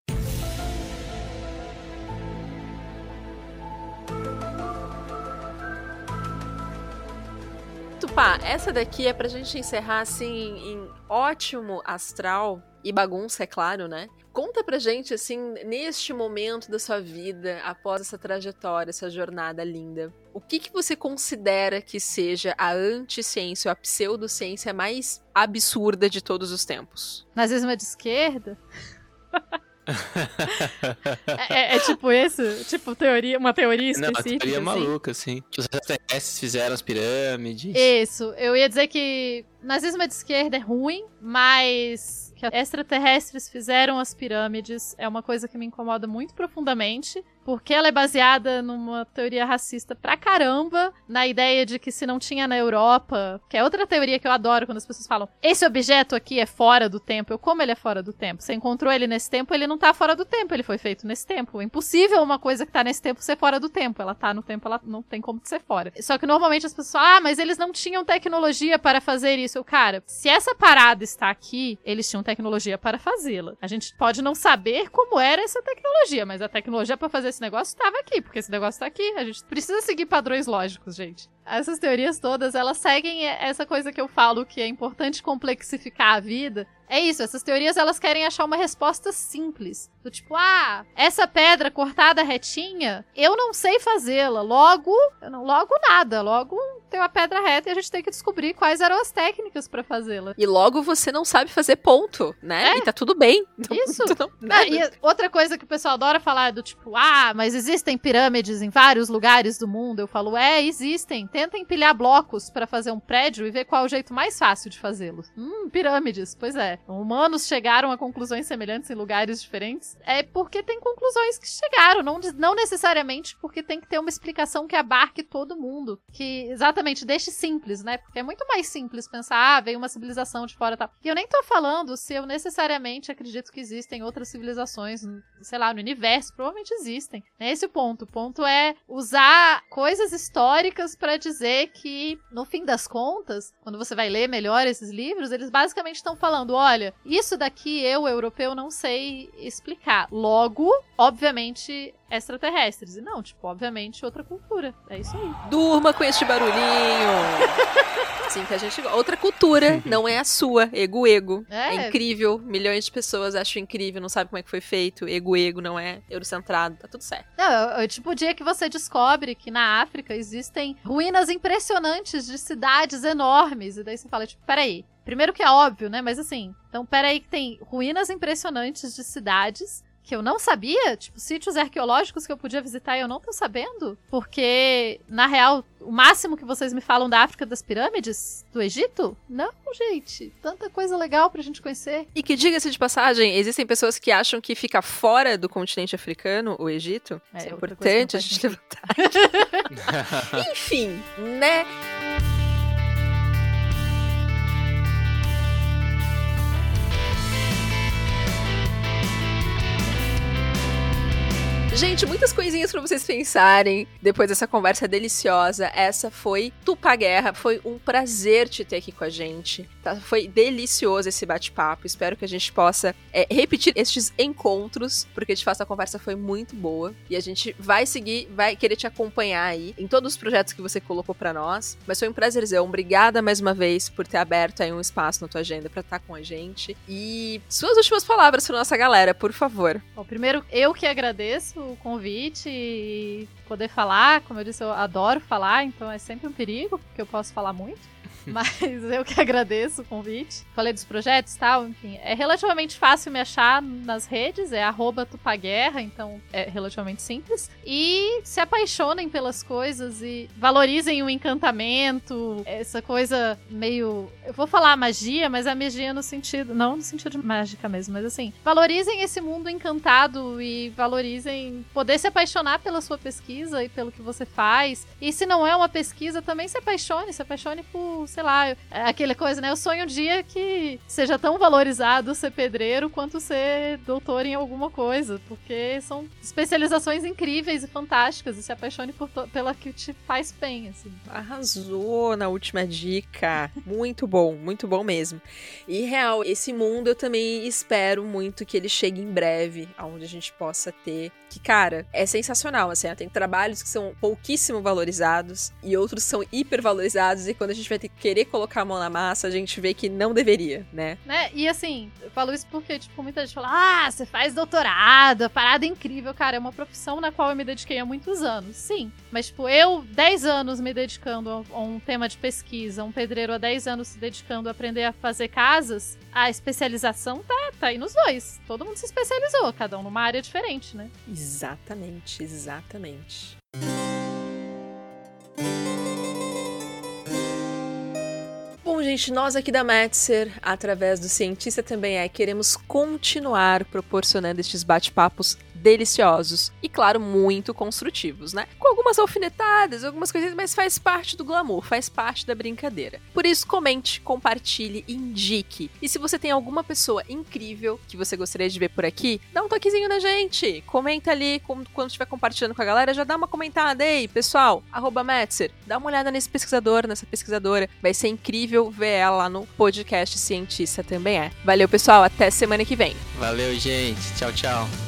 Tupá, essa daqui é pra gente encerrar assim em ótimo astral e bagunça, é claro, né? Conta pra gente, assim, neste momento da sua vida, após essa trajetória, essa jornada linda, o que, que você considera que seja a anticiência ou a pseudociência mais absurda de todos os tempos? Nazismo é de esquerda? é, é- é tipo isso? Tipo teoria, uma teoria Não, a específica? teoria assim? maluca, assim. Que os extraterrestres fizeram as pirâmides. Isso, eu ia dizer que nazismo é de esquerda é ruim, mas que extraterrestres fizeram as pirâmides é uma coisa que me incomoda muito profundamente, porque ela é baseada numa teoria racista pra caramba, na ideia de que se não tinha na Europa, que é outra teoria que eu adoro quando as pessoas falam, esse objeto aqui é fora do tempo. Eu, como ele é fora do tempo? Você encontrou ele nesse tempo, ele não tá fora do tempo, ele foi feito nesse tempo. É impossível uma coisa que tá nesse tempo ser fora do tempo. Ela tá no tempo, ela não tem como ser fora. Só que normalmente as pessoas falam, ah, mas eles não tinham tecnologia para fazer isso. Cara, se essa parada está aqui, eles tinham tecnologia para fazê-la. A gente pode não saber como era essa tecnologia, mas a tecnologia para fazer esse negócio estava aqui, porque esse negócio tá aqui. A gente precisa seguir padrões lógicos, gente. Essas teorias todas, elas seguem essa coisa que eu falo que é importante complexificar a vida. É isso, essas teorias elas querem achar uma resposta simples. Do tipo, ah, essa pedra cortada retinha, eu não sei fazê-la. Logo, eu não, logo nada. Logo tem uma pedra reta e a gente tem que descobrir quais eram as técnicas para fazê-la. E logo você não sabe fazer ponto, né? É. E tá tudo bem. Isso. Tu não- Ah, e outra coisa que o pessoal adora falar é do tipo, ah, mas existem pirâmides em vários lugares do mundo. Eu falo, é, existem. Tenta empilhar blocos para fazer um prédio e ver qual é o jeito mais fácil de fazê-los. Hum, pirâmides. Pois é. Humanos chegaram a conclusões semelhantes em lugares diferentes. É porque tem conclusões que chegaram, não, não necessariamente porque tem que ter uma explicação que abarque todo mundo. Que exatamente deixe simples, né? Porque é muito mais simples pensar, ah, veio uma civilização de fora e tal. E eu nem tô falando se eu necessariamente acredito que existem outras civilizações, sei lá, no universo. Provavelmente existem. É esse o ponto. O ponto é usar coisas históricas para dizer que, no fim das contas, quando você vai ler melhor esses livros, eles basicamente estão falando: olha, isso daqui eu, europeu, não sei explicar. Logo, obviamente, extraterrestres. E não, tipo, obviamente, outra cultura. É isso aí. Durma com este barulhinho. Sim, que a gente outra cultura, não é a sua, ego ego. É. É. incrível, milhões de pessoas acham incrível, não sabem como é que foi feito, ego ego não é eurocentrado, tá tudo certo. Não, é, é tipo o dia que você descobre que na África existem ruínas impressionantes de cidades enormes. E daí você fala, tipo, peraí. Primeiro que é óbvio, né? Mas assim, então peraí que tem ruínas impressionantes de cidades que eu não sabia, tipo, sítios arqueológicos que eu podia visitar e eu não tô sabendo, porque, na real, o máximo que vocês me falam da África das pirâmides, do Egito? Não, gente, tanta coisa legal pra gente conhecer. E que diga-se de passagem, existem pessoas que acham que fica fora do continente africano, o Egito. É, Isso é importante a gente levantar. Enfim, né? Gente, muitas coisinhas pra vocês pensarem depois dessa conversa deliciosa. Essa foi Tupa Guerra. Foi um prazer te ter aqui com a gente. tá? Foi delicioso esse bate-papo. Espero que a gente possa é, repetir estes encontros, porque de fato a conversa foi muito boa. E a gente vai seguir, vai querer te acompanhar aí em todos os projetos que você colocou pra nós. Mas foi um prazerzão. Obrigada mais uma vez por ter aberto aí um espaço na tua agenda pra estar com a gente. E suas últimas palavras pra nossa galera, por favor. Bom, primeiro, eu que agradeço o convite e poder falar. Como eu disse, eu adoro falar, então é sempre um perigo, porque eu posso falar muito. Mas eu que agradeço o convite. Falei dos projetos e tal, enfim. É relativamente fácil me achar nas redes, é arroba tupaguerra, então é relativamente simples. E se apaixonem pelas coisas e valorizem o encantamento, essa coisa meio. Eu vou falar magia, mas a magia no sentido. Não no sentido mágica mesmo, mas assim. Valorizem esse mundo encantado e valorizem poder se apaixonar pela sua pesquisa e pelo que você faz. E se não é uma pesquisa, também se apaixone, se apaixone por, sei lá, é aquela coisa, né? Eu sonho um dia que seja tão valorizado ser pedreiro quanto ser doutor em alguma coisa, porque são especializações incríveis e fantásticas e se apaixone por pela que te faz bem, assim. Arrasou na última dica. muito bom, muito bom mesmo. E real, esse mundo eu também espero muito que ele chegue em breve, aonde a gente possa ter que, cara, é sensacional, assim, tem trabalhos que são pouquíssimo valorizados e outros são hiper valorizados e quando a gente vai ter que querer colocar a mão na massa, a gente vê que não deveria, né? Né? E assim, eu falo isso porque, tipo, muita gente fala, ah, você faz doutorado, a parada é incrível, cara, é uma profissão na qual eu me dediquei há muitos anos, sim. Mas, tipo, eu, 10 anos me dedicando a um tema de pesquisa, um pedreiro há 10 anos se dedicando a aprender a fazer casas, a especialização tá, tá aí nos dois. Todo mundo se especializou, cada um numa área diferente, né? Exatamente, exatamente. Gente, nós aqui da Metzer, através do Cientista Também É, queremos continuar proporcionando estes bate-papos deliciosos e, claro, muito construtivos, né? Com algumas alfinetadas, algumas coisas, mas faz parte do glamour, faz parte da brincadeira. Por isso, comente, compartilhe, indique. E se você tem alguma pessoa incrível que você gostaria de ver por aqui, dá um toquezinho na gente. Comenta ali quando estiver compartilhando com a galera, já dá uma comentada aí, pessoal. Arroba Metzer, dá uma olhada nesse pesquisador, nessa pesquisadora. Vai ser incrível ver ela lá no podcast Cientista também é. Valeu, pessoal. Até semana que vem. Valeu, gente. Tchau, tchau.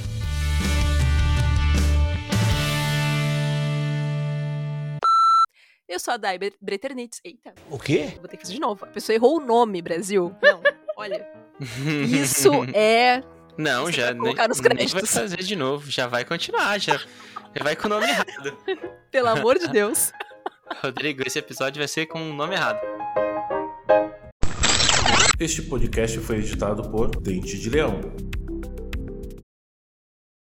Eu sou a Dai Breternitz. Eita. O quê? Vou ter que fazer de novo. A pessoa errou o nome, Brasil. Não, olha. Isso é. Não, já nem, nem vai fazer de novo. Já vai continuar, já, já vai com o nome errado. Pelo amor de Deus. Rodrigo, esse episódio vai ser com o nome errado. Este podcast foi editado por Dente de Leão.